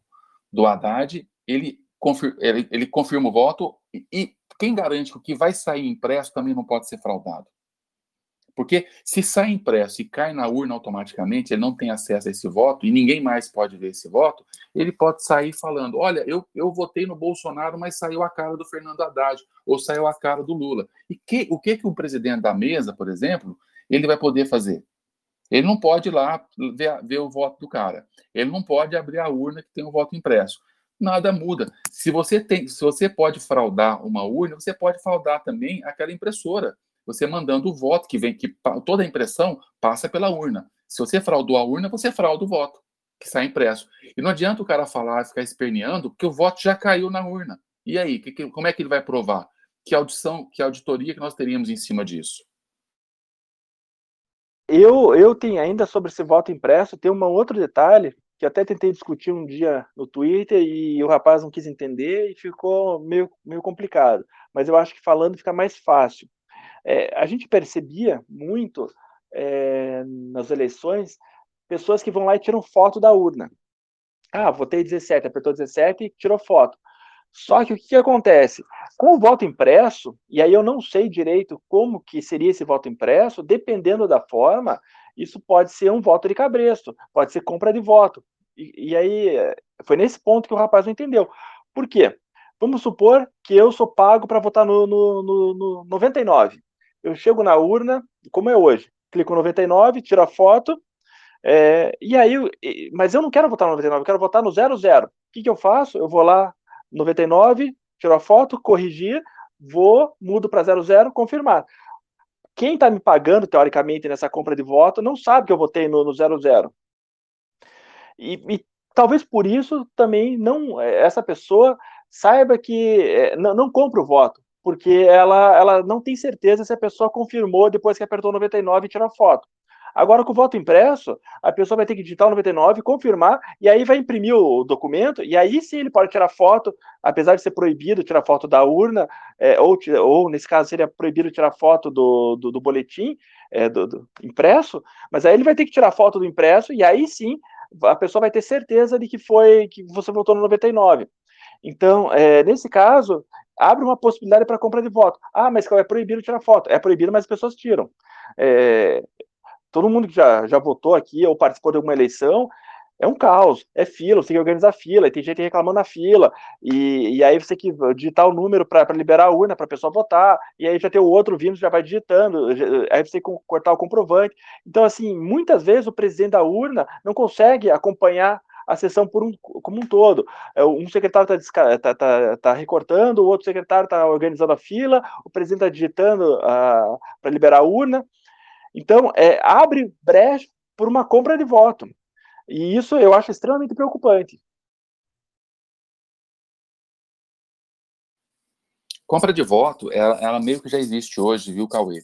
do Haddad, ele confir, ele, ele, confirma o voto e, e quem garante que o que vai sair impresso também não pode ser fraudado? Porque se sai impresso e cai na urna automaticamente, ele não tem acesso a esse voto e ninguém mais pode ver esse voto, ele pode sair falando: olha, eu, eu votei no Bolsonaro, mas saiu a cara do Fernando Haddad, ou saiu a cara do Lula. E que, o que, que o presidente da mesa, por exemplo, ele vai poder fazer? Ele não pode ir lá ver, ver o voto do cara. Ele não pode abrir a urna que tem o voto impresso nada muda. Se você tem, se você pode fraudar uma urna, você pode fraudar também aquela impressora. Você mandando o voto que vem, que toda a impressão passa pela urna. Se você fraudou a urna, você frauda o voto que sai impresso. E não adianta o cara falar, ficar esperneando, porque o voto já caiu na urna. E aí, que, que, como é que ele vai provar? Que audição, que auditoria que nós teríamos em cima disso? Eu, eu tenho ainda sobre esse voto impresso, tem um outro detalhe que até tentei discutir um dia no Twitter e o rapaz não quis entender e ficou meio, meio complicado. Mas eu acho que falando fica mais fácil. É, a gente percebia muito é, nas eleições pessoas que vão lá e tiram foto da urna. Ah, votei 17, apertou 17 e tirou foto. Só que o que, que, acontece? Com o voto impresso, e aí eu não sei direito como que seria esse voto impresso, dependendo da forma, isso pode ser um voto de cabresto, pode ser compra de voto. E, e aí foi nesse ponto que o rapaz não entendeu. Por quê? Vamos supor que eu sou pago para votar no, no, no, no 99. Eu chego na urna, como é hoje, clico 99, tiro a foto, é, e aí, mas eu não quero votar no 99, eu quero votar no 00. O que, que eu faço? Eu vou lá, 99, tiro a foto, corrigir, vou, mudo para 00, confirmar. Quem está me pagando, teoricamente, nessa compra de voto, não sabe que eu votei no, no 00. E, e talvez por isso também não essa pessoa saiba que é, não, não compra o voto, porque ela, ela não tem certeza se a pessoa confirmou depois que apertou 99 e tirou a foto. Agora, com o voto impresso, a pessoa vai ter que digitar o 99, confirmar, e aí vai imprimir o documento, e aí sim ele pode tirar foto, apesar de ser proibido tirar foto da urna, é, ou, ou nesse caso seria proibido tirar foto do, do, do boletim é, do, do, impresso, mas aí ele vai ter que tirar foto do impresso, e aí sim a pessoa vai ter certeza de que foi que você votou no 99. Então, é, nesse caso, abre uma possibilidade para compra de voto. Ah, mas é proibido tirar foto. É proibido, mas as pessoas tiram. É, todo mundo que já, já votou aqui ou participou de alguma eleição, é um caos, é fila, você tem que organizar fila, e tem gente reclamando na fila, e, e aí você tem que digitar o número para liberar a urna para a pessoa votar, e aí já tem o outro vindo, já vai digitando, aí você tem que cortar o comprovante. Então, assim, muitas vezes o presidente da urna não consegue acompanhar a sessão por um, como um todo. É, um secretário está tá, tá, tá recortando, o outro secretário está organizando a fila, o presidente está digitando uh, ah, para liberar a urna. Então, é, abre brecha por uma compra de voto. E isso eu acho extremamente preocupante. Compra de voto, ela, ela meio que já existe hoje, viu, Cauê?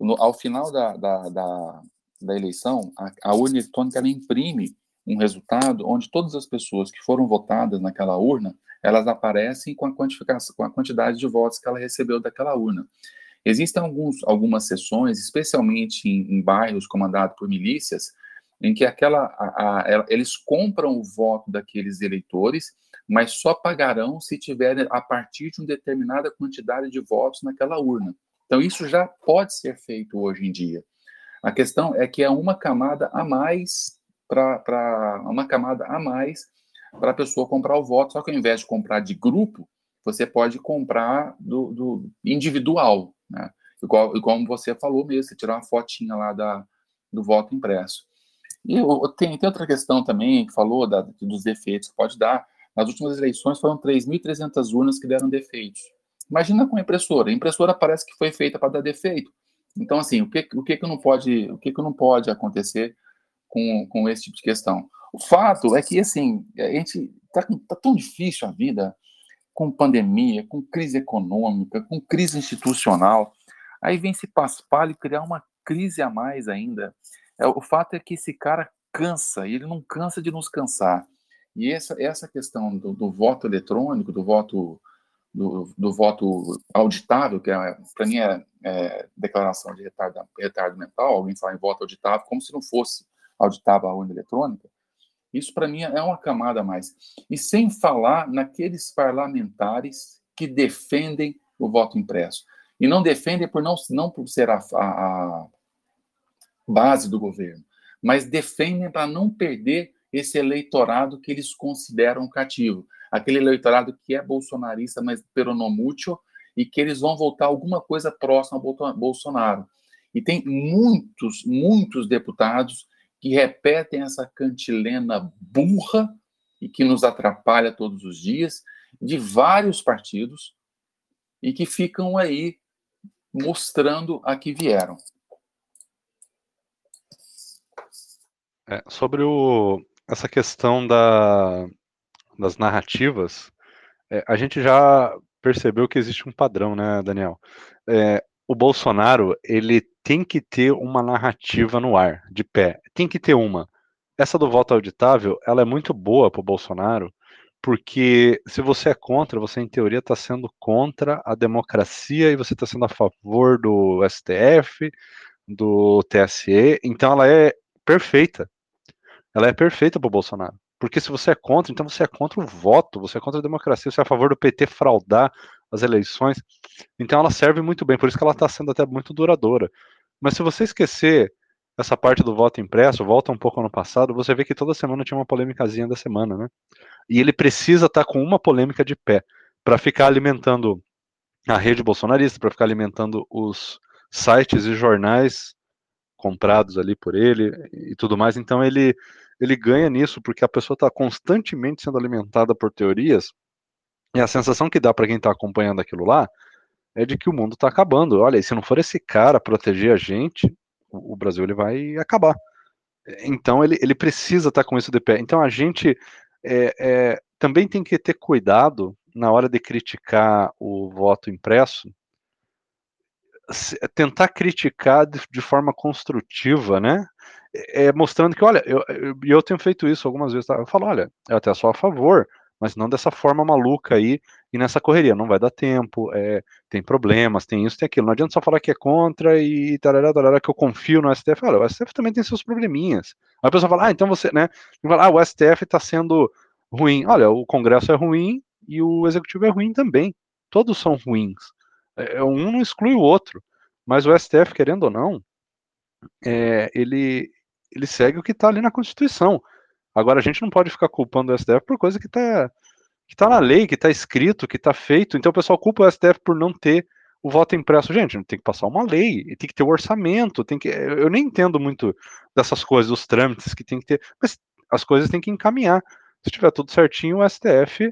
No, ao final da, da, da, da eleição, a, a, urna eletrônica ela imprime um resultado onde todas as pessoas que foram votadas naquela urna, elas aparecem com a quantificação, com a quantidade de votos que ela recebeu daquela urna. Existem alguns, algumas sessões, especialmente em, em bairros comandados por milícias, em que aquela, a, a, eles compram o voto daqueles eleitores, mas só pagarão se tiverem a partir de uma determinada quantidade de votos naquela urna. Então, isso já pode ser feito hoje em dia. A questão é que é uma camada a mais para uma camada a mais para a pessoa comprar o voto, só que ao invés de comprar de grupo, você pode comprar do, do individual, né? Igual, igual você falou mesmo, você tirar uma fotinha lá da, do voto impresso. E tem, tem outra questão também, que falou da, dos defeitos que pode dar. Nas últimas eleições foram 3.300 urnas que deram defeitos. Imagina com a impressora. A impressora parece que foi feita para dar defeito. Então, assim, o que, o que, que não pode, o que, que não pode acontecer com, com esse tipo de questão? O fato é que, assim, a gente tá, tá tão difícil a vida, com pandemia, com crise econômica, com crise institucional. Aí vem se paspalho criar uma crise a mais ainda. É, o fato é que esse cara cansa, e ele não cansa de nos cansar. E essa, essa questão do, do voto eletrônico, do voto do, do voto auditável, que é, para mim é, é, declaração de retardo, retardo mental, alguém fala em voto auditável, como se não fosse auditável a urna eletrônica, isso para mim é uma camada a mais. E sem falar naqueles parlamentares que defendem o voto impresso. E não defendem por não, não por ser a, a, base do governo, mas defendem para não perder esse eleitorado que eles consideram cativo, aquele eleitorado que é bolsonarista, mas peronomútil, e que eles vão votar alguma coisa próxima ao Bolsonaro. E tem muitos, muitos deputados que repetem essa cantilena burra e que nos atrapalha todos os dias, de vários partidos, e que ficam aí mostrando a que vieram. É, sobre o, essa questão da, das narrativas, é, a gente já percebeu que existe um padrão, né, Daniel? É, o Bolsonaro, ele tem que ter uma narrativa no ar, de pé. Tem que ter uma. Essa do voto auditável, ela é muito boa para o Bolsonaro, porque se você é contra, você em teoria está sendo contra a democracia e você está sendo a favor do STF, do TSE, então ela é perfeita ela é perfeita para o Bolsonaro. Porque se você é contra, então você é contra o voto, você é contra a democracia, você é a favor do PT fraudar as eleições. Então ela serve muito bem, por isso que ela está sendo até muito duradoura. Mas se você esquecer essa parte do voto impresso, volta um pouco ano passado, você vê que toda semana tinha uma polêmicazinha da semana, né? E ele precisa estar tá com uma polêmica de pé para ficar alimentando a rede bolsonarista, para ficar alimentando os sites e jornais comprados ali por ele e tudo mais. Então ele ele ganha nisso porque a pessoa está constantemente sendo alimentada por teorias e a sensação que dá para quem está acompanhando aquilo lá é de que o mundo está acabando. Olha, se não for esse cara proteger a gente, o, o Brasil ele vai acabar. Então ele, ele precisa estar tá com isso de pé. Então a gente é, é, também tem que ter cuidado na hora de criticar o voto impresso, tentar criticar de, de forma construtiva, né? É, é, mostrando que, olha, eu, eu, eu tenho feito isso algumas vezes, tá? eu falo, olha, eu até sou a favor, mas não dessa forma maluca aí e nessa correria, não vai dar tempo, é, tem problemas, tem isso, tem aquilo, não adianta só falar que é contra e tarará, tarará, que eu confio no STF, olha, o STF também tem seus probleminhas, aí a pessoa fala, ah, então você, né, fala, ah, o STF está sendo ruim, olha, o Congresso é ruim e o Executivo é ruim também, todos são ruins, é, é um não exclui o outro, mas o STF, querendo ou não, é, ele, ele segue o que está ali na Constituição. Agora, a gente não pode ficar culpando o STF por coisa que está que tá na lei, que está escrito, que está feito. Então o pessoal culpa o STF por não ter o voto impresso. Gente, tem que passar uma lei, tem que ter o um orçamento, tem que. Eu nem entendo muito dessas coisas, dos trâmites que tem que ter, mas as coisas têm que encaminhar. Se tiver tudo certinho, o STF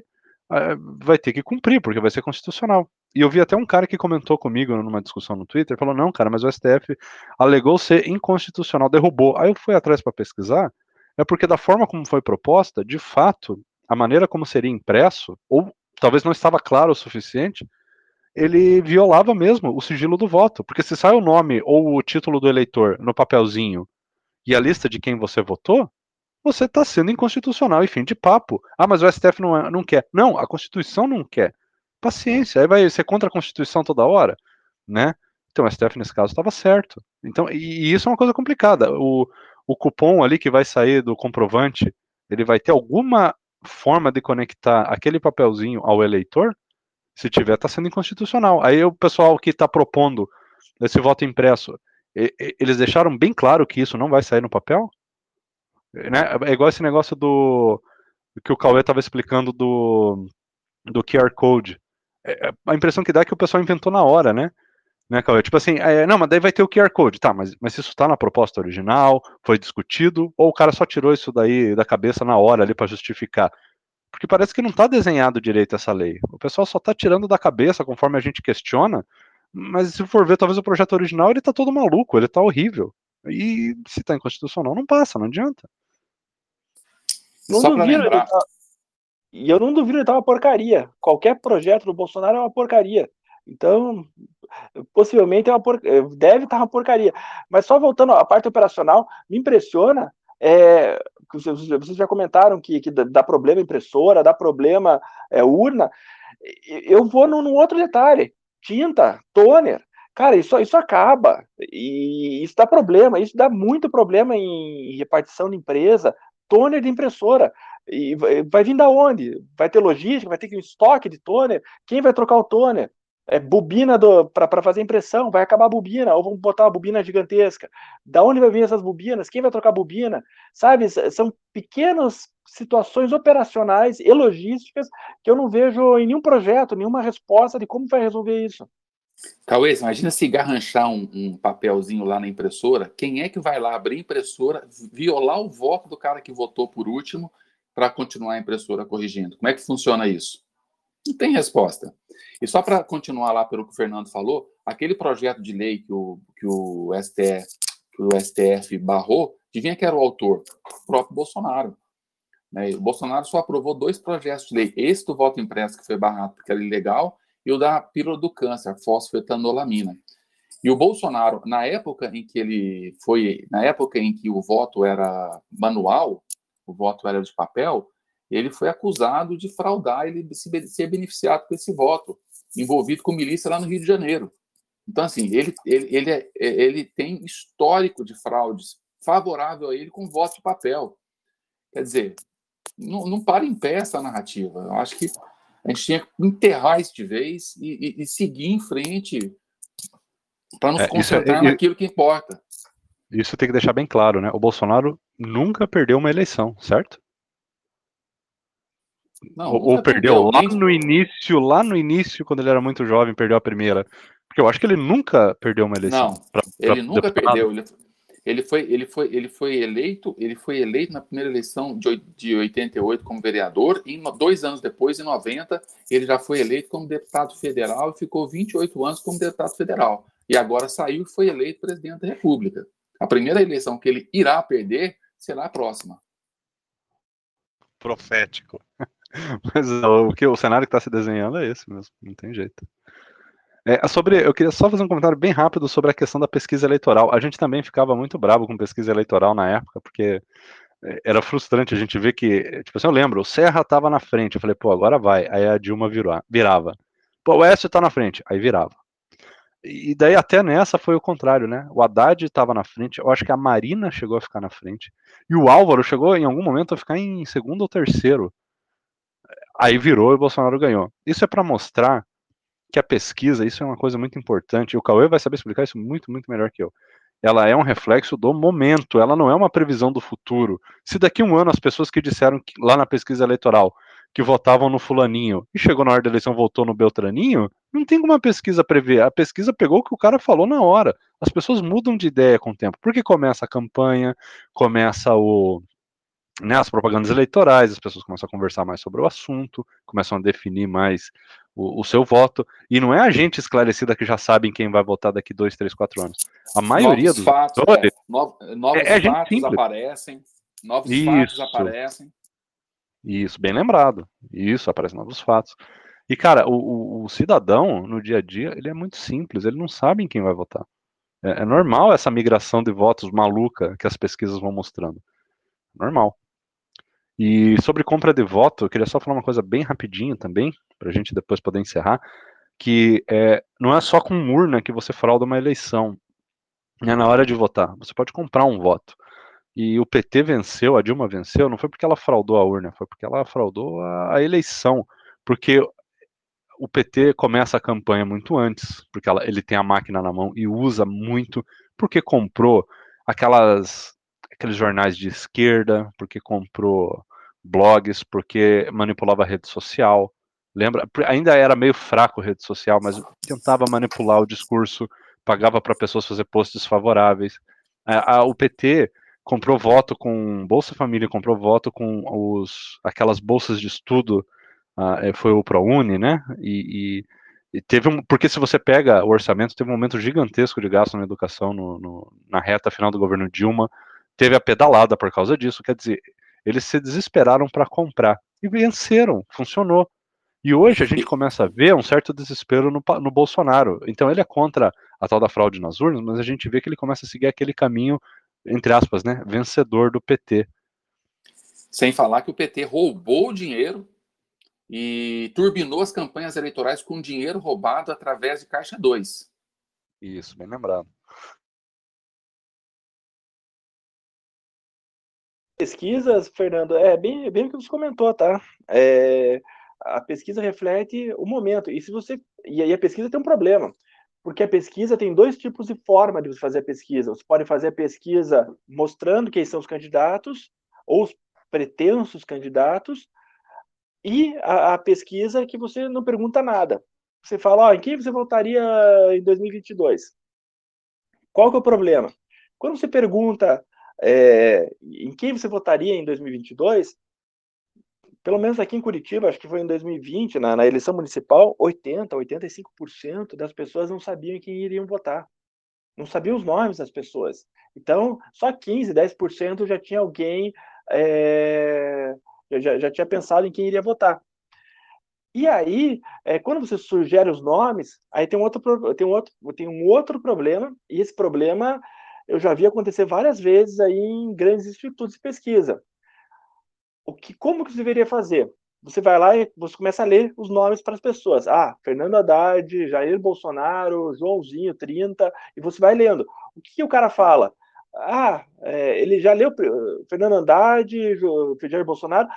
eh, vai ter que cumprir, porque vai ser constitucional. E eu vi até um cara que comentou comigo numa discussão no Twitter, falou: não, cara, mas o STF alegou ser inconstitucional, derrubou. Aí eu fui atrás para pesquisar, é porque da forma como foi proposta, de fato, a maneira como seria impresso, ou talvez não estava claro o suficiente, ele violava mesmo o sigilo do voto. Porque se sai o nome ou o título do eleitor no papelzinho e a lista de quem você votou, você está sendo inconstitucional e fim de papo. Ah, mas o STF não, é, não quer. Não, a Constituição não quer paciência, aí vai ser contra a Constituição toda hora, né? Então o STF nesse caso estava certo. Então, e, e, isso é uma coisa complicada. O, o cupom ali que vai sair do comprovante, ele vai ter alguma forma de conectar aquele papelzinho ao eleitor? Se tiver, está sendo inconstitucional. Aí o pessoal que está propondo esse voto impresso, eles deixaram bem claro que isso não vai sair no papel? Né? É igual esse negócio do que o Cauê estava explicando do, do QR Code. É, é, a impressão que dá é que o pessoal inventou na hora, né? Né, Cauê? Tipo assim, é, não, mas daí vai ter o QR Code. Tá, mas, mas isso está na proposta original, foi discutido, ou o cara só tirou isso daí da cabeça na hora ali para justificar? Porque parece que não está desenhado direito essa lei. O pessoal só está tirando da cabeça conforme a gente questiona, mas se for ver, talvez o projeto original ele tá todo maluco, ele tá horrível. E se tá inconstitucional, não passa, não adianta. Não Só duvido, lembrar... Tá e eu não duvido que tá uma porcaria. Qualquer projeto do Bolsonaro é uma porcaria. Então, possivelmente é uma por... deve estar uma porcaria. Mas só voltando à parte operacional, me impressiona. É, vocês já comentaram que, que dá problema impressora, dá problema é, urna. Eu vou num, num outro detalhe: tinta, toner. Cara, isso, isso acaba. E isso dá problema. Isso dá muito problema em repartição de empresa. Toner de impressora. E vai vir da onde? Vai ter logística, vai ter um estoque de toner? Quem vai trocar o toner? É bobina para fazer impressão, vai acabar a bobina, ou vamos botar uma bobina gigantesca. Da onde vai vir essas bobinas? Quem vai trocar bobina? Sabe, são pequenas situações operacionais e logísticas que eu não vejo em nenhum projeto, nenhuma resposta de como vai resolver isso. Cauê, imagina se garranchar um, um, papelzinho lá na impressora, quem é que vai lá abrir a impressora, violar o voto do cara que votou por último para continuar a impressora corrigindo? Como é que funciona isso? Não tem resposta. E só para continuar lá pelo que o Fernando falou, aquele projeto de lei que o, que o, STF, que o STF barrou, adivinha que era o autor? O próprio Bolsonaro. Né? O Bolsonaro só aprovou dois projetos de lei. Esse do voto impresso, que foi barrado porque era ilegal, e o da pílula do câncer, fosfetanolamina. E o Bolsonaro, na época em que ele foi, na época em que o voto era manual, o voto era de papel, ele foi acusado de fraudar, ele se ser beneficiado com esse voto, envolvido com milícia lá no Rio de Janeiro. Então, assim, ele, ele, ele, é, ele tem histórico de fraudes favorável a ele com voto de papel. Quer dizer, não, não para em pé essa narrativa. Eu acho que a gente tinha que enterrar isso de vez e, e, e seguir em frente para nos é, concentrar é, naquilo que importa. Isso tem que deixar bem claro, né? O Bolsonaro nunca perdeu uma eleição, certo? Não, ou, ou perdeu, lá no início, lá no início, quando ele era muito jovem, perdeu a primeira. Porque eu acho que ele nunca perdeu uma eleição. Não, pra, pra ele nunca deputado. perdeu. Ele, ele, foi, ele, foi, ele foi eleito, ele foi eleito na primeira eleição de, de 88 como vereador, e dois anos depois, em 90, ele já foi eleito como deputado federal e ficou 28 anos como deputado federal. E agora saiu e foi eleito presidente da República. A primeira eleição que ele irá perder será a próxima. Profético. Mas o, que, o cenário que está se desenhando é esse mesmo, não tem jeito. É, sobre, eu queria só fazer um comentário bem rápido sobre a questão da pesquisa eleitoral. A gente também ficava muito bravo com pesquisa eleitoral na época, porque é, era frustrante a gente ver que, tipo assim, eu lembro, o Serra estava na frente, eu falei, pô, agora vai. Aí a Dilma virou, virava. Pô, o Écio está na frente, aí virava. E daí até nessa foi o contrário, né? O Haddad estava na frente, eu acho que a Marina chegou a ficar na frente, e o Álvaro chegou em algum momento a ficar em segundo ou terceiro. Aí virou e o Bolsonaro ganhou. Isso é para mostrar que a pesquisa, isso é uma coisa muito importante, e o Cauê vai saber explicar isso muito, muito melhor que eu. Ela é um reflexo do momento, ela não é uma previsão do futuro. Se daqui a um ano as pessoas que disseram que, lá na pesquisa eleitoral que votavam no fulaninho e chegou na hora da eleição votou no Beltraninho, não tem como a pesquisa prever. A pesquisa pegou o que o cara falou na hora. As pessoas mudam de ideia com o tempo. Porque começa a campanha, começa o, né, as propagandas eleitorais, as pessoas começam a conversar mais sobre o assunto, começam a definir mais o, o, seu voto, e não é a gente esclarecida que já sabe quem vai votar daqui dois, três, quatro anos. A maioria novos dos fatos, é, novos é, é fatos aparecem, novos Isso. fatos aparecem. Isso, bem lembrado. Isso, aparecem novos fatos. E, cara, o, o, o, cidadão, no dia a dia, ele é muito simples, ele não sabe em quem vai votar. É, é normal essa migração de votos maluca que as pesquisas vão mostrando. Normal. E sobre compra de voto, eu queria só falar uma coisa bem rapidinho também, para a gente depois poder encerrar, que é, não é só com urna que você frauda uma eleição. É na hora de votar. Você pode comprar um voto. E o PT venceu, a Dilma venceu, não foi porque ela fraudou a urna, foi porque ela fraudou a, a eleição. Porque o PT começa a campanha muito antes, porque ela, ele tem a máquina na mão e usa muito, porque comprou aquelas aqueles jornais de esquerda, porque comprou blogs, porque manipulava a rede social. Lembra? Ainda era meio fraco a rede social, mas tentava manipular o discurso, pagava para pessoas fazer posts favoráveis. A, a, o PT comprou voto com Bolsa Família, comprou voto com os, aquelas bolsas de estudo, uh, foi o ProUni, né? E, e, e, teve um, porque se você pega o orçamento, teve um aumento gigantesco de gasto na educação no, no, na reta final do governo Dilma, teve a pedalada por causa disso, quer dizer, eles se desesperaram para comprar e venceram, funcionou. E hoje a gente começa a ver um certo desespero no, no, Bolsonaro. Então ele é contra a tal da fraude nas urnas, mas a gente vê que ele começa a seguir aquele caminho, entre aspas, né, vencedor do PT. Sem falar que o PT roubou o dinheiro e turbinou as campanhas eleitorais com dinheiro roubado através de Caixa 2. Isso, bem lembrado. Pesquisas, Fernando, é bem, bem o que você comentou, tá? É, a pesquisa reflete o momento. E se você. E aí a pesquisa tem um problema. Porque a pesquisa tem dois tipos de forma de você fazer a pesquisa. Você pode fazer a pesquisa mostrando quem são os candidatos, ou os pretensos candidatos, e a, a pesquisa que você não pergunta nada. Você fala, ó, em quem você votaria em 2022? Qual que é o problema? Quando você pergunta é, em quem você votaria em 2022? Pelo menos aqui em Curitiba, acho que foi em 2020, na, na eleição municipal, 80, 85% das pessoas não sabiam em quem iriam votar. Não sabiam os nomes das pessoas. Então, só 15, 10% já tinha alguém, é, já, já tinha pensado em quem iria votar. E aí, é, quando você sugere os nomes, aí tem um outro, tem um outro, tem um outro problema, e esse problema eu já vi acontecer várias vezes aí em grandes institutos de pesquisa. O que, como que você deveria fazer? Você vai lá e você começa a ler os nomes para as pessoas. Ah, Fernando Haddad, Jair Bolsonaro, Joãozinho 30, e você vai lendo. O que, que o cara fala? Ah, é, ele já leu Fernando Haddad, Jair Bolsonaro.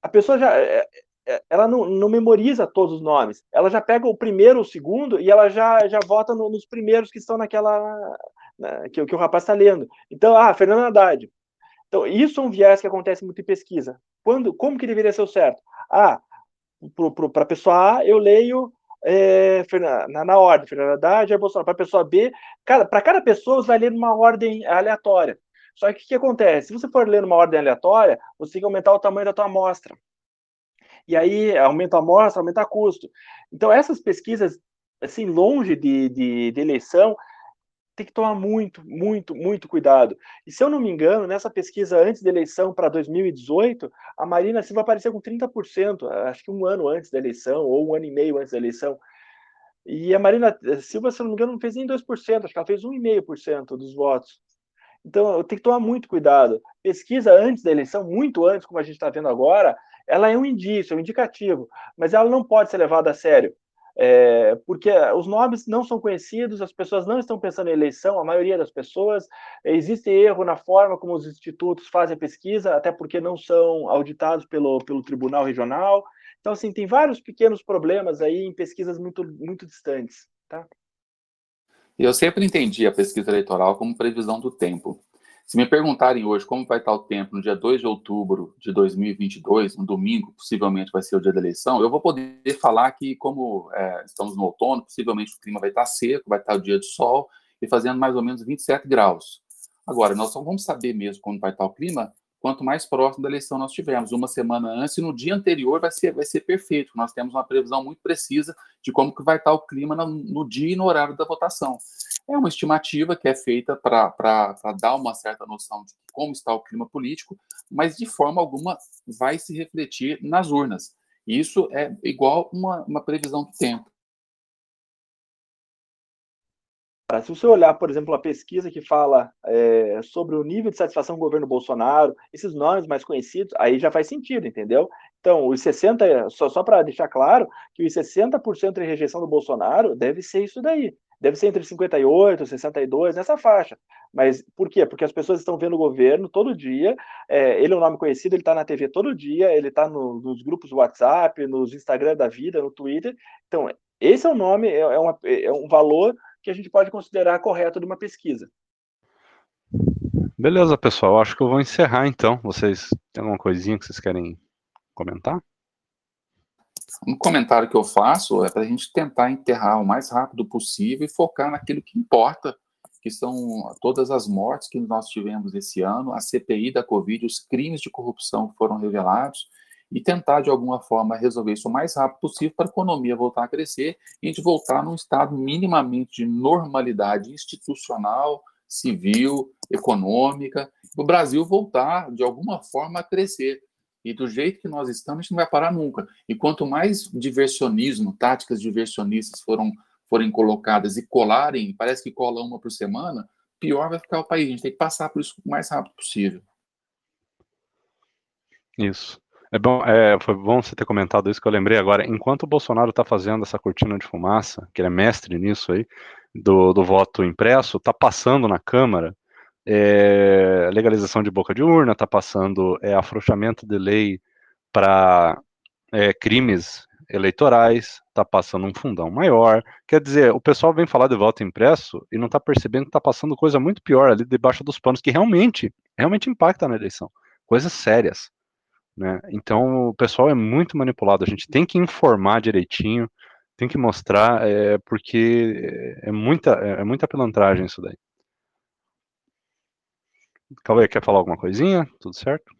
a pessoa já é, é, ela não, não, memoriza todos os nomes. Ela já pega o primeiro, o segundo e ela já, já vota no, nos primeiros que estão naquela né, que, que, o rapaz está lendo. Então, ah, Fernando Haddad. Então, isso é um viés que acontece muito em pesquisa. Quando, como que deveria ser o certo? Ah, para a pessoa A, eu leio é, na, na, ordem, Fernando Haddad é Bolsonaro. Para a pessoa B, para cada pessoa, você vai ler numa ordem aleatória. Só que o que acontece? Se você for ler numa ordem aleatória, você tem que aumentar o tamanho da tua amostra. E aí aumenta a amostra, aumenta o custo. Então, essas pesquisas, assim, longe de, de, de eleição, tem que tomar muito, muito, muito cuidado. E se eu não me engano, nessa pesquisa antes da eleição para 2018, a Marina Silva apareceu com 30%, acho que um ano antes da eleição, ou um ano e meio antes da eleição. E a Marina Silva, se eu não me engano, não fez nem 2%, acho que ela fez 1,5% dos votos. Então, tenho que tomar muito cuidado. Pesquisa antes da eleição, muito antes, como a gente está vendo agora, ela é um indício, é um indicativo, mas ela não pode ser levada a sério é, porque os nomes não são conhecidos, as pessoas não estão pensando em eleição, a maioria das pessoas. Existe erro na forma como os institutos fazem a pesquisa, até porque não são auditados pelo, pelo tribunal regional. Então, assim, tem vários pequenos problemas aí em pesquisas muito, muito distantes. Tá? Eu sempre entendi a pesquisa eleitoral como previsão do tempo. Se me perguntarem hoje como vai estar o tempo no dia 2 de outubro de 2022, um domingo, possivelmente vai ser o dia da eleição, eu vou poder falar que, como é, estamos no outono, possivelmente o clima vai estar seco, vai estar o dia de sol e fazendo mais ou menos 27 graus. Agora, nós só vamos saber mesmo quando vai estar o clima quanto mais próximo da eleição nós tivermos. Uma semana antes e no dia anterior vai ser, vai ser perfeito. Nós temos uma previsão muito precisa de como que vai estar o clima no, no dia e no horário da votação. É uma estimativa que é feita para dar uma certa noção de como está o clima político, mas de forma alguma vai se refletir nas urnas. Isso é igual uma, uma previsão do tempo. Se você olhar, por exemplo, a pesquisa que fala é, sobre o nível de satisfação do governo Bolsonaro, esses nomes mais conhecidos, aí já faz sentido, entendeu? Então, os 60%, só, só para deixar claro, que os 60% de rejeição do Bolsonaro deve ser isso daí. Deve ser entre 58 e 62, nessa faixa. Mas por quê? Porque as pessoas estão vendo o governo todo dia, é, ele é um nome conhecido, ele está na TV todo dia, ele está no, nos grupos WhatsApp, nos Instagram da vida, no Twitter. Então, esse é o nome, é, é, uma, é um valor que a gente pode considerar correto de uma pesquisa. Beleza, pessoal. Acho que eu vou encerrar então. Vocês têm alguma coisinha que vocês querem comentar? Um comentário que eu faço é para a gente tentar enterrar o mais rápido possível e focar naquilo que importa, que são todas as mortes que nós tivemos esse ano, a CPI da Covid, os crimes de corrupção que foram revelados e tentar, de alguma forma, resolver isso o mais rápido possível para a economia voltar a crescer e a gente voltar num estado minimamente de normalidade institucional, civil, econômica, o Brasil voltar, de alguma forma, a crescer. E do jeito que nós estamos, a gente não vai parar nunca. E quanto mais diversionismo, táticas diversionistas foram, forem colocadas e colarem, parece que cola uma por semana, pior vai ficar o país. A gente tem que passar por isso o mais rápido possível. Isso. É bom, é, foi bom você ter comentado isso que eu lembrei agora. Enquanto o Bolsonaro está fazendo essa cortina de fumaça, que ele é mestre nisso aí, do, do voto impresso, está passando na Câmara é, legalização de boca de urna, está passando é, afrouxamento de lei para é, crimes eleitorais, está passando um fundão maior. Quer dizer, o pessoal vem falar de voto impresso e não está percebendo que está passando coisa muito pior ali debaixo dos panos, que realmente, realmente impacta na eleição. Coisas sérias. Né? Então o pessoal é muito manipulado. A gente tem que informar direitinho, tem que mostrar, é, porque é muita, é, é muita pilantragem isso daí. Cauê, quer falar alguma coisinha? Tudo certo?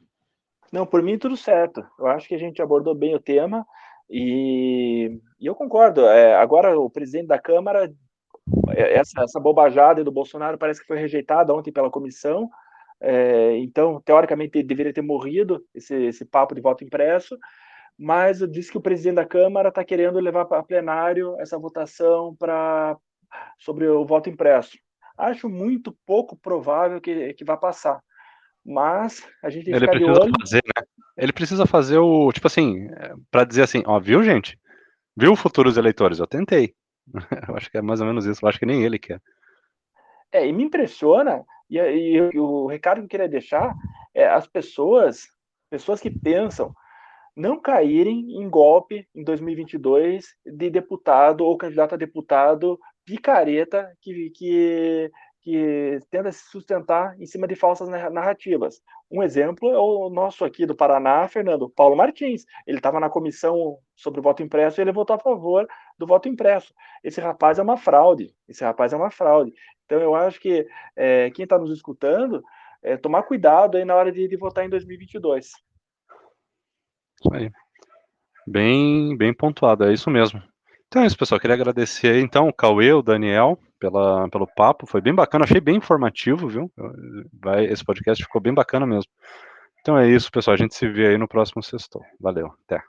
Não, por mim tudo certo. Eu acho que a gente abordou bem o tema e, e eu concordo. É, agora o presidente da Câmara, é, essa, essa bobajada do Bolsonaro parece que foi rejeitada ontem pela comissão. É, então, teoricamente, deveria ter morrido esse, esse papo de voto impresso, mas disse que o presidente da Câmara está querendo levar para plenário essa votação para sobre o voto impresso. Acho muito pouco provável que, que vá passar, mas a gente tem que Ele ficar precisa. Fazer, né? Ele precisa fazer o, tipo assim, para dizer assim, ó, viu, gente? Viu futuros eleitores? Eu tentei. Eu acho que é mais ou menos isso. Eu acho que nem ele quer. É, e me impressiona e, e, o recado que eu queria deixar é as pessoas, pessoas que pensam não caírem em golpe em 2022 de deputado ou candidato a deputado picareta que, que, que tenta se sustentar em cima de falsas narrativas. Um exemplo é o nosso aqui do Paraná, Fernando, Paulo Martins. Ele estava na comissão sobre o voto impresso e ele votou a favor do voto impresso. Esse rapaz é uma fraude. Esse rapaz é uma fraude. Então eu acho que é, quem está nos escutando é, tomar cuidado aí na hora de, de votar em 2022. Isso aí. Bem, bem pontuado, é isso mesmo. Então é isso, pessoal. Queria agradecer aí, então, o Cauê, o Daniel, pela, pelo papo. Foi bem bacana, achei bem informativo, viu? Vai, esse podcast ficou bem bacana mesmo. Então é isso, pessoal. A gente se vê aí no próximo sexto. Valeu, até.